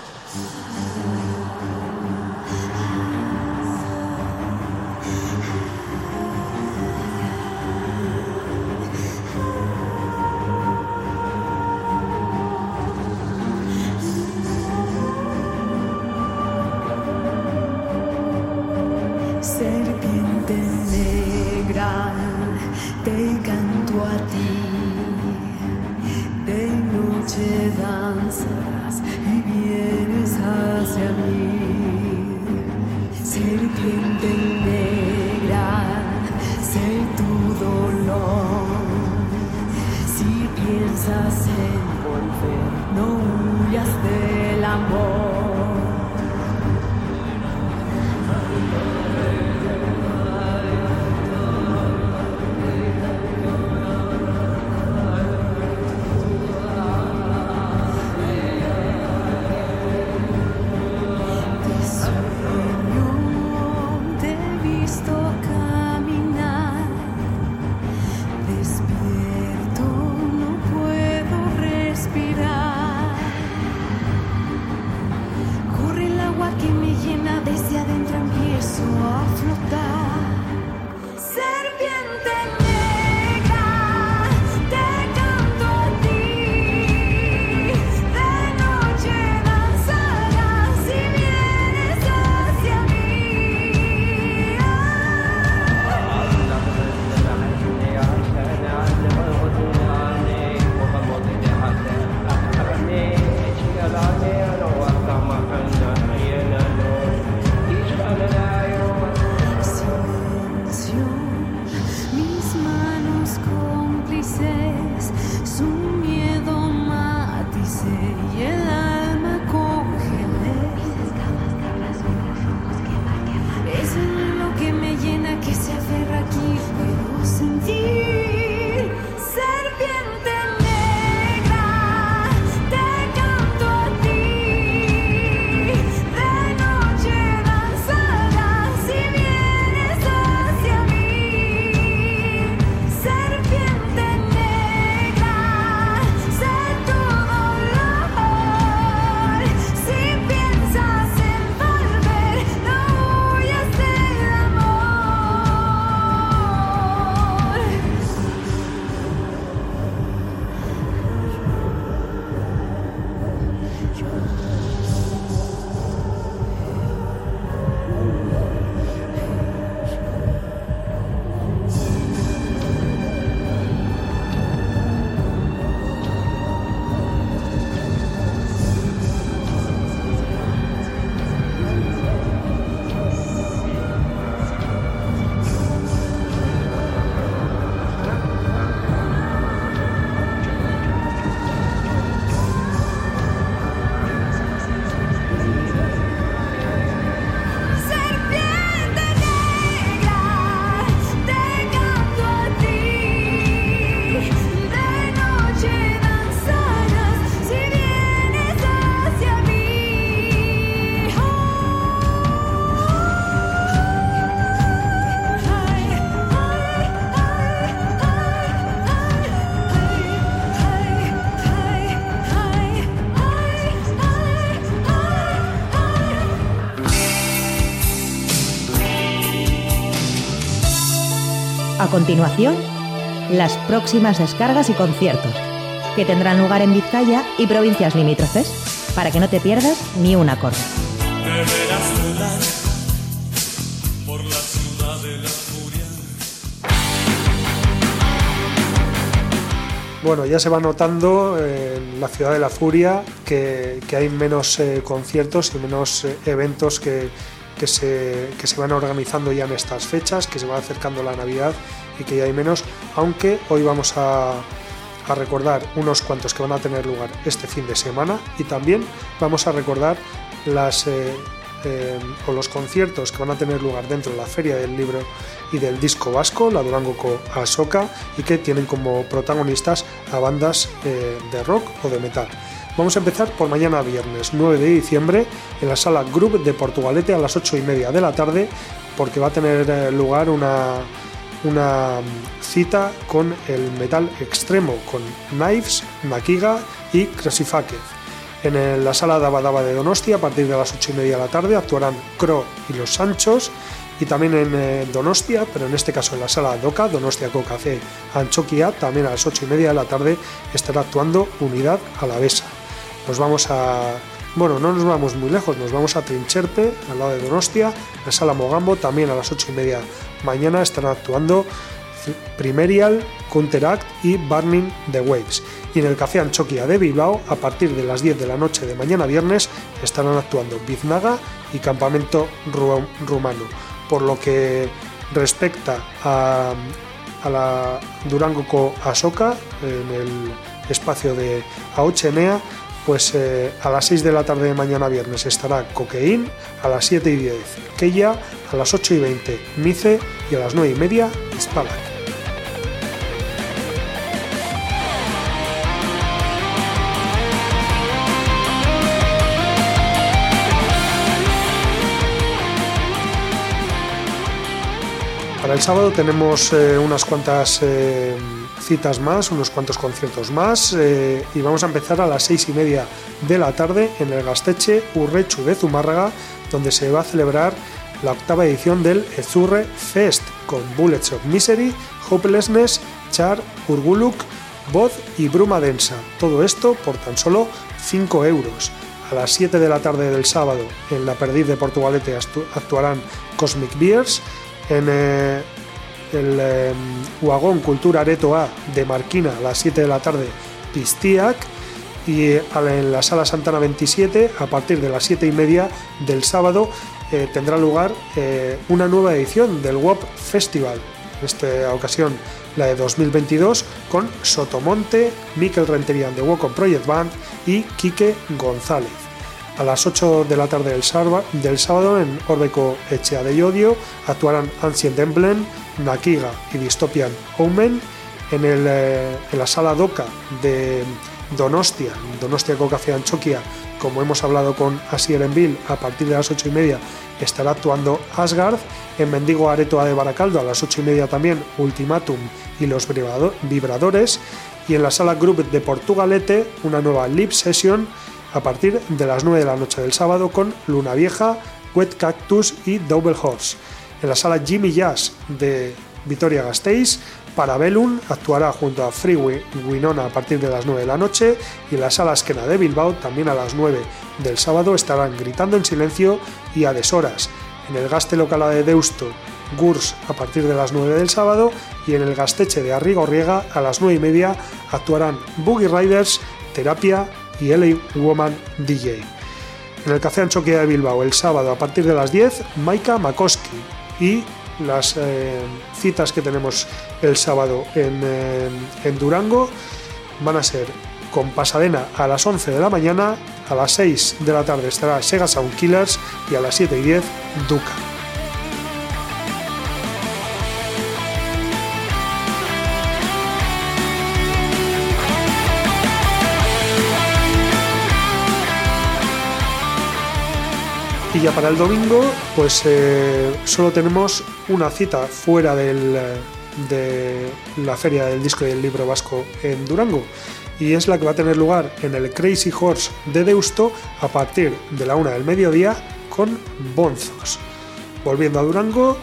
Continuación, las próximas descargas y conciertos, que tendrán lugar en Vizcaya y provincias limítrofes, para que no te pierdas ni un acorde. Bueno, ya se va notando en la ciudad de la furia que, hay menos eh, conciertos y menos eh, eventos que, se, se, van organizando ya en estas fechas, que se va acercando la Navidad y que ya hay menos, aunque hoy vamos a, recordar unos cuantos que van a tener lugar este fin de semana y también vamos a recordar las... Eh, o los conciertos que van a tener lugar dentro de la Feria del Libro y del disco vasco, la Durango Co Asoka, y que tienen como protagonistas a bandas eh, de rock o de metal. Vamos a empezar por mañana viernes 9 de diciembre en la sala Group de Portugalete a las 8 y media de la tarde porque va a tener eh, lugar una, una cita con el metal extremo, con Knives, Makiga y Crucifake. En la sala Dabadaba de Donostia, a partir de las 8 y media de la tarde, actuarán Cro y los Sanchos, y también en eh, Donostia, pero en este caso en la sala Doca, Donostia C Anchoquia, también a las 8 y media de la tarde estará actuando Unidad Alavesa. Nos vamos a. Bueno, no nos vamos muy lejos, nos vamos a Trincherpe, al lado de Donostia, la sala Mogambo, también a las 8 y media mañana estarán actuando Primerial, Counteract y Burning the Waves. Y en el Café Anchoquia de Bilbao, a partir de las 10 de la noche de mañana viernes, estarán actuando Biznaga y Campamento Rumano por lo que respecta a, la Durango Asoka en el espacio de Aochenea, pues eh, a las 6 de la tarde de mañana viernes estará Coqueín, a las 7 y 10 Keya, a las 8 y 20 Mice y a las 9 y media Spalak. el sábado tenemos eh, unas cuantas eh, citas más, unos cuantos conciertos más eh, y vamos a empezar a las seis y media de la tarde en el Gasteche Urrechu de Zumárraga, donde se va a celebrar la octava edición del Ezurre Fest con Bullets of Misery, Hopelessness, Char, Urguluk, Voz y Bruma Densa. Todo esto por tan solo 5 euros. A las 7 de la tarde del sábado en la Perdiz de Portugalete actuarán Cosmic Beers en eh, el eh, Cultura Areto A de Marquina a las 7 de la tarde Pistiac y en la Sala Santana 27 a partir de las 7 y media del sábado eh, tendrá lugar eh, una nueva edición del WOP Festival, en esta ocasión la de 2022 con Sotomonte, Mikel Renterian de Wocom Project Band y Quique González a las 8 de la tarde del, sábado en Orbeco Echea de Yodio actuarán Ancient Emblem, Nakiga y Dystopian Omen. En, eh, la sala DOCA de Donostia, Donostia Coca Anchoquia, como hemos hablado con Asier a partir de las 8 y media estará actuando Asgard. En Mendigo Aretoa de Baracaldo a las 8 y media también Ultimatum y los Vibradores. Y en la sala Group de Portugalete una nueva Lip Session a partir de las 9 de la noche del sábado con Luna Vieja, Wet Cactus y Double Horse. En la sala Jimmy Jazz de Vitoria Gasteiz, Parabellum actuará junto a Free Winona a partir de las 9 de la noche y en la sala Esquena de Bilbao también a las 9 del sábado estarán Gritando en Silencio y a deshoras. En el Gaste Local de Deusto, Gurs a partir de las 9 del sábado y en el Gasteche de Arrigorriega a las 9 y media actuarán Boogie Riders, Terapia y LA Woman DJ. En el Café Anchoquia de Bilbao el sábado a partir de las 10, Maika Makoski y las eh, citas que tenemos el sábado en, eh, en, Durango van a ser con Pasadena a las 11 de la mañana, a las 6 de la tarde estará Sega Sound Killers y a las 7 y 10 Duca. Ya para el domingo, pues eh, solo tenemos una cita fuera del, de la Feria del Disco y el Libro Vasco en Durango. Y es la que va a tener lugar en el Crazy Horse de Deusto a partir de la una del mediodía con Bonzos. Volviendo a Durango,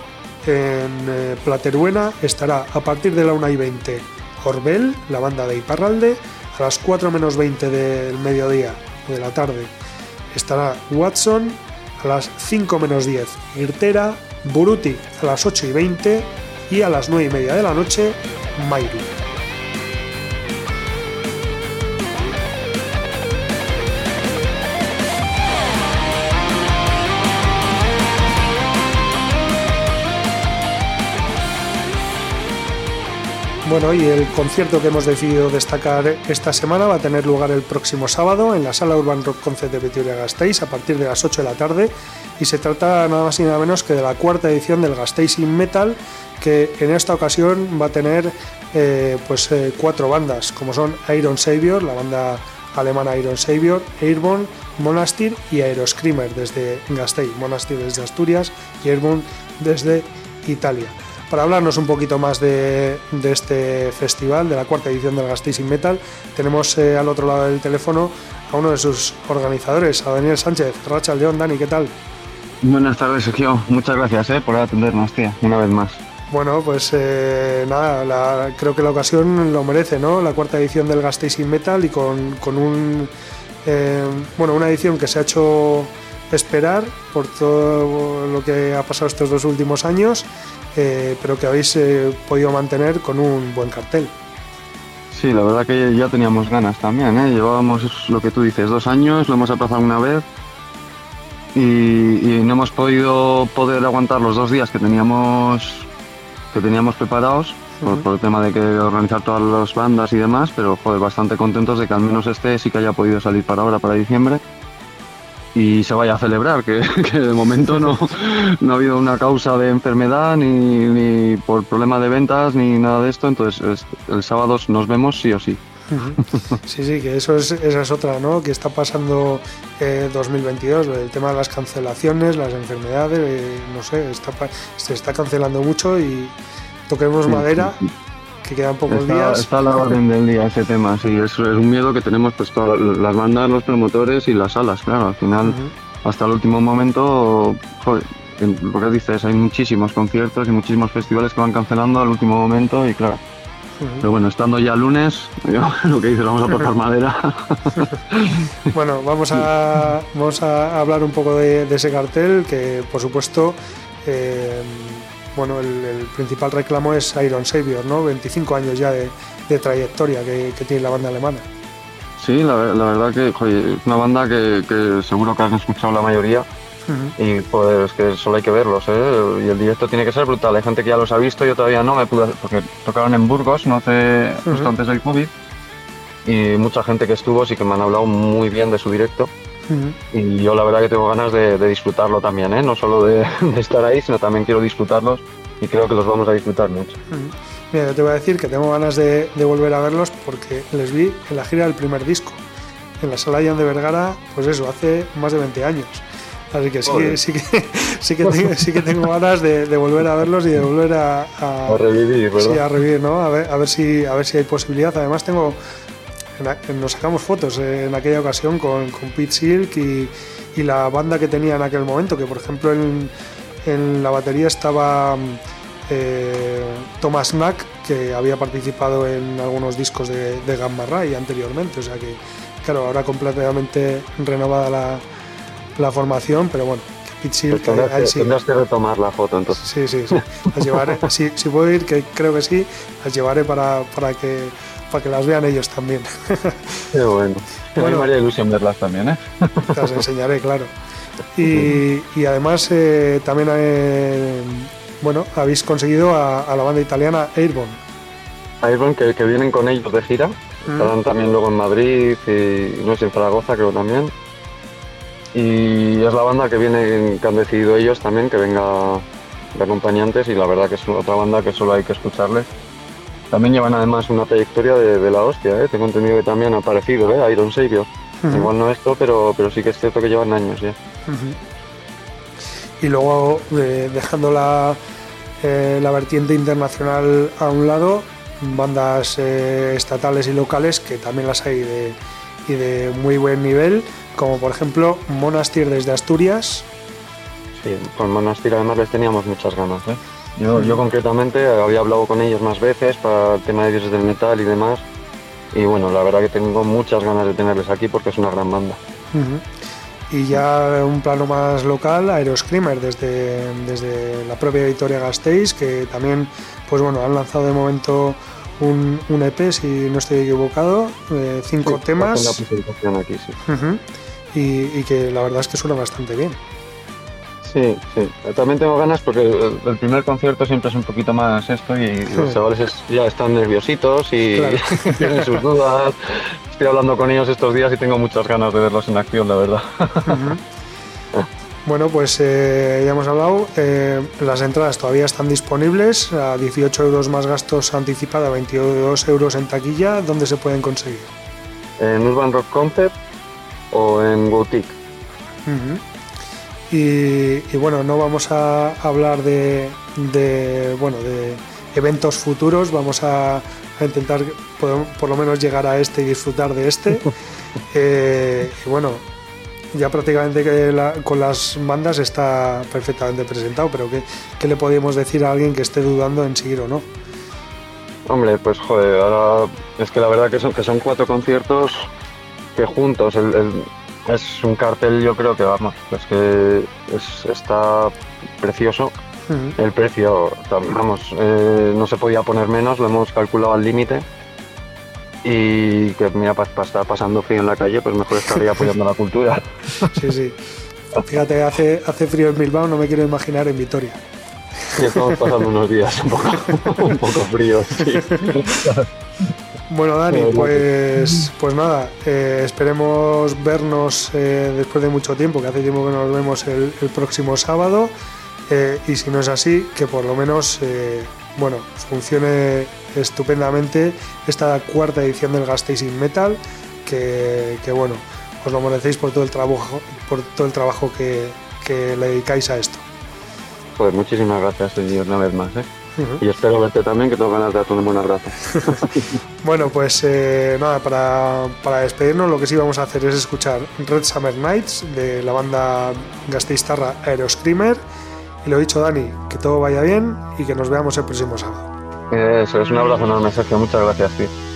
En eh, Plateruena estará a partir de la 1 y 20 Orbel, la banda de Iparralde. A las 4 menos 20 del mediodía de la tarde estará Watson. A las 5 menos 10 Irtera. Buruti a las 8 y 20 y a las 9 y media de la noche Mairu. Bueno, y el concierto que hemos decidido destacar esta semana va a tener lugar el próximo sábado en la Sala Urban Rock Concert de Vitoria Gasteiz a partir de las 8 de la tarde. Y se trata nada más y nada menos que de la cuarta edición del Gasteiz in Metal que en esta ocasión va a tener eh, pues eh, cuatro bandas como son Iron Savior, la banda alemana Iron Savior, Airborne, Monastir y Aeroscreamer desde Gasteiz, Monastir desde Asturias y Airborne desde Italia para hablarnos un poquito más de, este festival, de la cuarta edición del Gasteiz Metal, tenemos eh, al otro lado del teléfono a uno de sus organizadores, a Daniel Sánchez. Racha León, Dani, ¿qué tal? Buenas tardes, Sergio. Muchas gracias eh, por atendernos, tía, una vez más. Bueno, pues eh, nada, creo que la ocasión lo merece, ¿no? La cuarta edición del Gasteiz Metal y con, con un, bueno, una edición que se ha hecho esperar por todo lo que ha pasado estos dos últimos años eh, pero que habéis eh, podido mantener con un buen cartel. Sí, la verdad que ya teníamos ganas también. ¿eh? Llevábamos lo que tú dices, dos años, lo hemos aplazado una vez y, no hemos podido poder aguantar los dos días que teníamos que teníamos preparados por, el tema de que organizar todas las bandas y demás, pero joder, bastante contentos de que al menos este sí que haya podido salir para ahora, para diciembre y se vaya a celebrar, que, de momento no, no, ha habido una causa de enfermedad ni, por problema de ventas ni nada de esto, entonces el sábado nos vemos sí o sí. Sí, sí, que eso es, esa es otra, ¿no? Que está pasando eh, 2022, el tema de las cancelaciones, las enfermedades, eh, no sé, está, se está cancelando mucho y toquemos madera que quedan pocos días. Está a la orden del día ese tema, sí, es, es un miedo que tenemos pues todas las bandas, los promotores y las salas, claro, al final hasta el último momento, joder, lo que dices, hay muchísimos conciertos y muchísimos festivales que van cancelando al último momento y claro. Pero bueno, estando ya lunes, lo que dices, vamos a portar madera. bueno, vamos a, vamos a hablar un poco de, ese cartel que, por supuesto, eh, bueno, el, principal reclamo es Iron Savior, ¿no? 25 años ya de, trayectoria que, tiene la banda alemana. Sí, la, verdad que es una banda que, seguro que has escuchado la mayoría. Y pues que solo hay que verlos, ¿eh? Y el directo tiene que ser brutal. Hay gente que ya los ha visto, yo todavía no me pude, porque tocaron en Burgos, no hace justo antes del COVID. Y mucha gente que estuvo sí que me han hablado muy bien de su directo. Y yo la verdad que tengo ganas de, disfrutarlo también, ¿eh? no solo de, estar ahí, sino también quiero disfrutarlos y creo que los vamos a disfrutar mucho. Mira, yo te voy a decir que tengo ganas de, volver a verlos porque les vi en la gira del primer disco, en la sala Jan de Vergara, pues eso, hace más de 20 años. Así que sí, sí que, sí que, tengo, sí que tengo ganas de, volver a verlos y de volver a, a, revivir, Sí, a revivir, ¿no? A ver, a ver, si, a ver si hay posibilidad. Además tengo nos sacamos fotos en aquella ocasión con, con Pete Silk y, la banda que tenía en aquel momento, que por ejemplo en, la batería estaba eh, Thomas Mack, que había participado en algunos discos de, Gamma Ray anteriormente, o sea que, claro, ahora completamente renovada la, formación, pero bueno, Pete Silk... Pues tendrás, que, retomar la foto entonces. Sí, sí, sí, las llevaré, si, si puedo ir, que creo que sí, las llevaré para, para que para que las vean ellos también. Qué bueno. bueno me haría ilusión verlas también, ¿eh? Las enseñaré, claro. Y, además eh, también eh, bueno, habéis conseguido a, la banda italiana Airborne. Airborne, que, vienen con ellos de gira. Estarán también luego en Madrid y no sé, en Zaragoza creo también. Y es la banda que viene, que han decidido ellos también que venga de acompañantes y la verdad que es otra banda que solo hay que escucharles también llevan además una trayectoria de, la hostia, ¿eh? tengo entendido que también ha aparecido, ¿eh? Iron Savior. Igual no esto, pero, pero sí que es cierto que llevan años ya. Y luego, eh, dejando la, eh, la vertiente internacional a un lado, bandas eh, estatales y locales que también las hay de, y de muy buen nivel, como por ejemplo Monastir desde Asturias. Sí, con Monastir además les teníamos muchas ganas. ¿eh? Yo, yo concretamente había hablado con ellos más veces para el tema de dioses del metal y demás. Y bueno, la verdad que tengo muchas ganas de tenerles aquí porque es una gran banda. Y ya un plano más local, Aeroscreamer, desde, desde la propia Victoria Gasteiz, que también pues bueno, han lanzado de momento un, un EP, si no estoy equivocado, eh, cinco temas. aquí, sí. y, y, que la verdad es que suena bastante bien. Sí, sí. También tengo ganas porque el, primer concierto siempre es un poquito más esto y los chavales ya están nerviositos y tienen sus dudas. Estoy hablando con ellos estos días y tengo muchas ganas de verlos en acción, la verdad. Bueno, pues eh, ya hemos hablado. Eh, las entradas todavía están disponibles a 18 euros más gastos anticipada, 22 euros en taquilla. ¿Dónde se pueden conseguir? En Urban Rock Concept o en Boutique. Y, bueno, no vamos a hablar de, bueno, de eventos futuros, vamos a, intentar por, lo menos llegar a este y disfrutar de este. Eh, y bueno, ya prácticamente que con las bandas está perfectamente presentado, pero ¿qué, le podríamos decir a alguien que esté dudando en seguir o no? Hombre, pues joder, ahora es que la verdad que son, que son cuatro conciertos que juntos es un cartel, yo creo que vamos, es que está precioso. El precio, vamos, eh, no se podía poner menos, lo hemos calculado al límite y que mira, para, estar pasando frío en la calle, pues mejor estaría apoyando la cultura. Sí, sí. Fíjate, hace, hace frío en Bilbao, no me quiero imaginar en Vitoria. Sí, estamos pasando unos días un poco, un poco fríos, sí. Bueno, Dani, pues, pues nada, eh, esperemos vernos eh, después de mucho tiempo, que hace tiempo que nos vemos el, próximo sábado, eh, y si no es así, que por lo menos, bueno, funcione estupendamente esta cuarta edición del in Metal, que, bueno, os lo merecéis por todo el trabajo, por todo el trabajo que, le dedicáis a esto. Pues muchísimas gracias, señor, una vez más. Y espero verte también, que tengo ganas de darte un buen abrazo. bueno, pues eh, nada, para, para, despedirnos lo que sí vamos a hacer es escuchar Red Summer Nights de la banda gasteiztarra Aeroscreamer. Y lo dicho, Dani, que todo vaya bien y que nos veamos el próximo sábado. Eso es un abrazo enorme, Sergio. Muchas gracias, tío.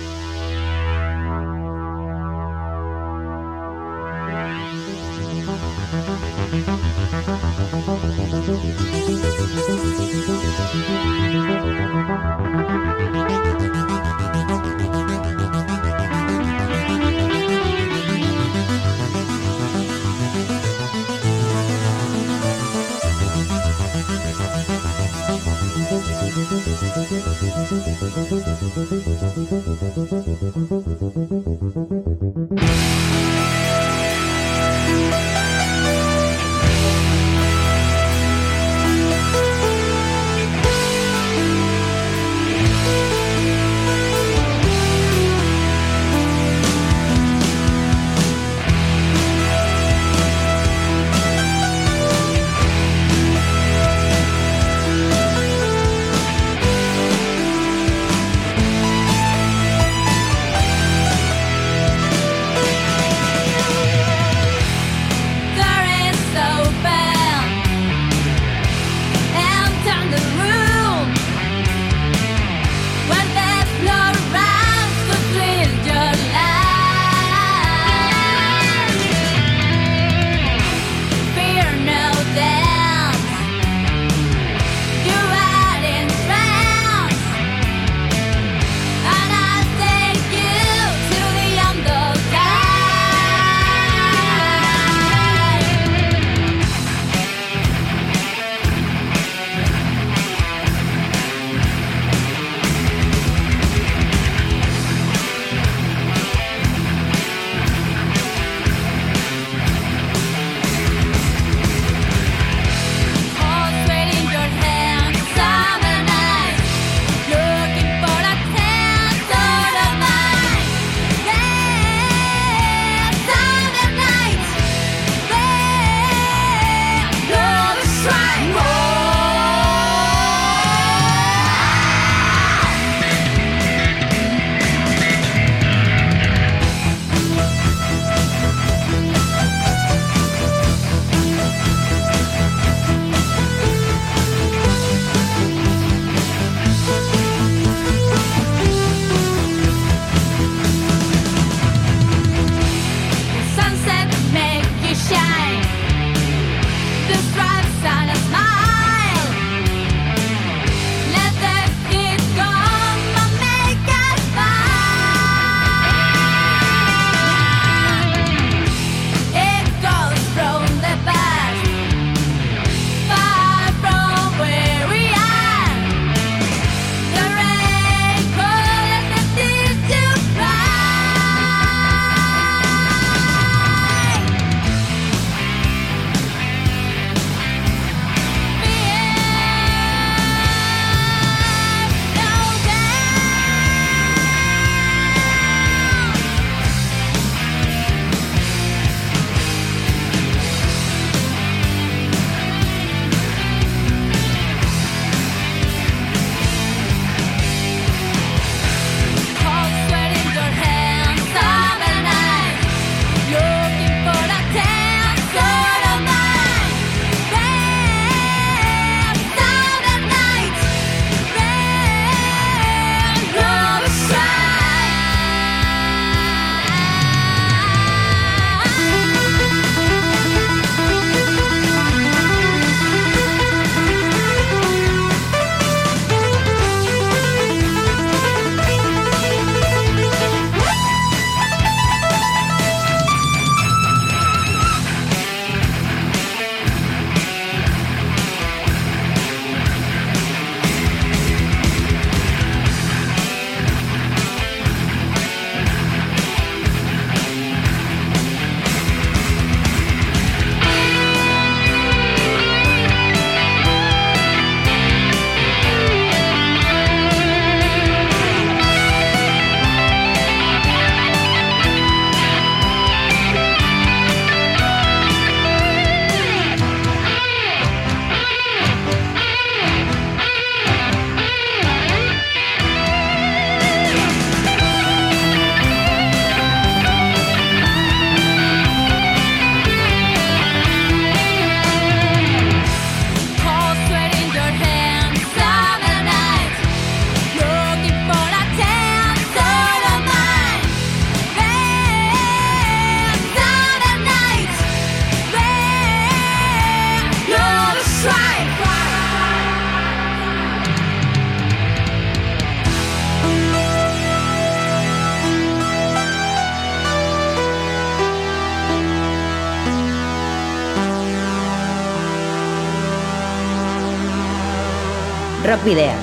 Video.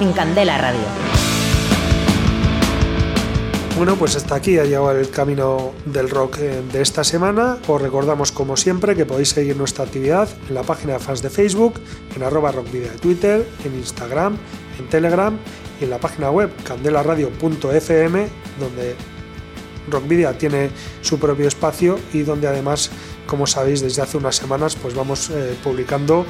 En Candela Radio. Bueno, pues hasta aquí ha llegado el camino del rock eh, de esta semana. Os recordamos, como siempre, que podéis seguir nuestra actividad en la página de fans de Facebook, en arroba rockvideo de Twitter, en Instagram, en Telegram y en la página web candelaradio.fm, donde Rockvidia tiene su propio espacio y donde además, como sabéis, desde hace unas semanas, pues vamos eh, publicando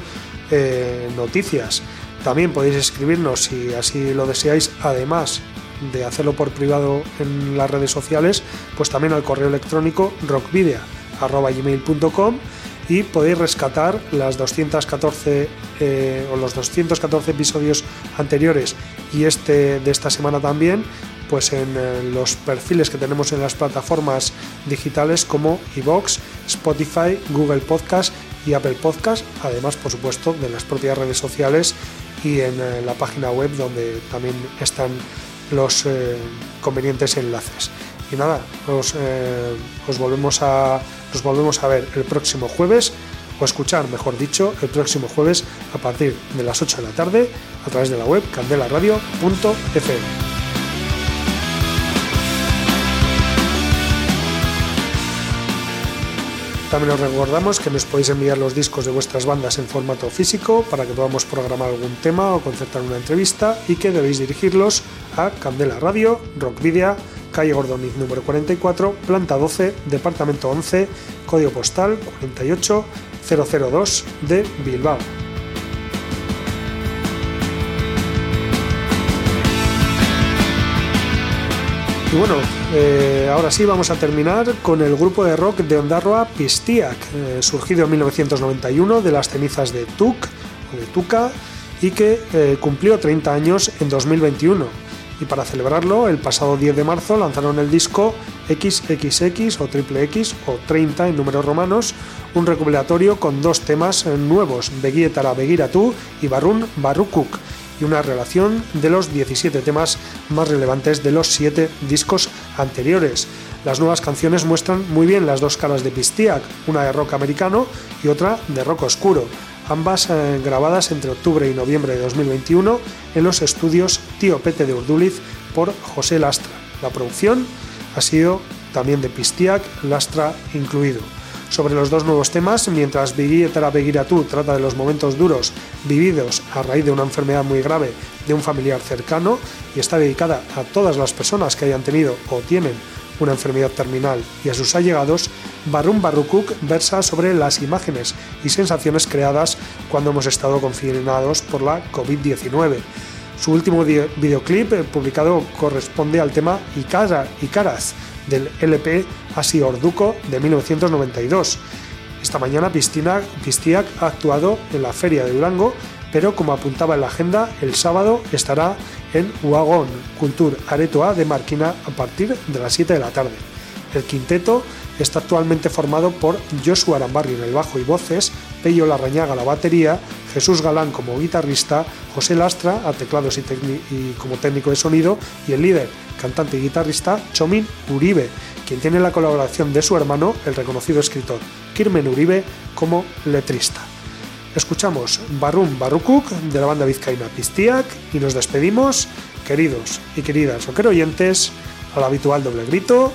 eh, noticias. También podéis escribirnos si así lo deseáis, además de hacerlo por privado en las redes sociales, pues también al correo electrónico rockvidea.gmail.com y podéis rescatar las 214 eh, o los 214 episodios anteriores y este de esta semana también pues en eh, los perfiles que tenemos en las plataformas digitales como iVoox, Spotify, Google Podcast y Apple Podcast, además por supuesto de las propias redes sociales y en eh, la página web donde también están los eh, convenientes enlaces. Y nada, eh, os, volvemos a, nos volvemos a ver el próximo jueves, o escuchar, mejor dicho, el próximo jueves a partir de las 8 de la tarde a través de la web candelaradio.fm. También os recordamos que nos podéis enviar los discos de vuestras bandas en formato físico para que podamos programar algún tema o concertar una entrevista y que debéis dirigirlos a Candela Radio, Rockvidia, calle Gordoniz número 44, planta 12, departamento 11, código postal 48002 de Bilbao. Y bueno, eh, ahora sí vamos a terminar con el grupo de rock de Ondarroa Pistiak, eh, surgido en 1991 de las cenizas de Tuk o de Tuca y que eh, cumplió 30 años en 2021. Y para celebrarlo, el pasado 10 de marzo lanzaron el disco XXX o Triple X o 30 en números romanos, un recopilatorio con dos temas nuevos, Begietara Begira tú y Barun Barukuk y una relación de los 17 temas más relevantes de los 7 discos anteriores. Las nuevas canciones muestran muy bien las dos caras de Pistiak, una de rock americano y otra de rock oscuro, ambas eh, grabadas entre octubre y noviembre de 2021 en los estudios Tío Pete de Urduliz por José Lastra. La producción ha sido también de Pistiak, Lastra incluido sobre los dos nuevos temas, mientras Begira Begiratu trata de los momentos duros vividos a raíz de una enfermedad muy grave de un familiar cercano y está dedicada a todas las personas que hayan tenido o tienen una enfermedad terminal y a sus allegados, Barum Barrukuk versa sobre las imágenes y sensaciones creadas cuando hemos estado confinados por la COVID-19. Su último videoclip eh, publicado corresponde al tema Icara, Icaras del LP Asi Orduco de 1992. Esta mañana Pistiak ha actuado en la Feria de Durango, pero como apuntaba en la agenda, el sábado estará en Uagón, Cultur Aretoa de Marquina a partir de las 7 de la tarde. El quinteto está actualmente formado por Joshua Arambarri en el bajo y voces, Pello Larrañaga la batería, Jesús Galán como guitarrista, José Lastra a teclados y, como técnico de sonido y el líder, cantante y guitarrista Chomin Uribe, quien tiene la colaboración de su hermano, el reconocido escritor Kirmen Uribe, como letrista. Escuchamos Barum Barukuk de la banda vizcaína Pistiak y nos despedimos, queridos y queridas oyentes, al habitual doble grito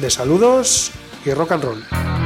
de saludos y rock and roll.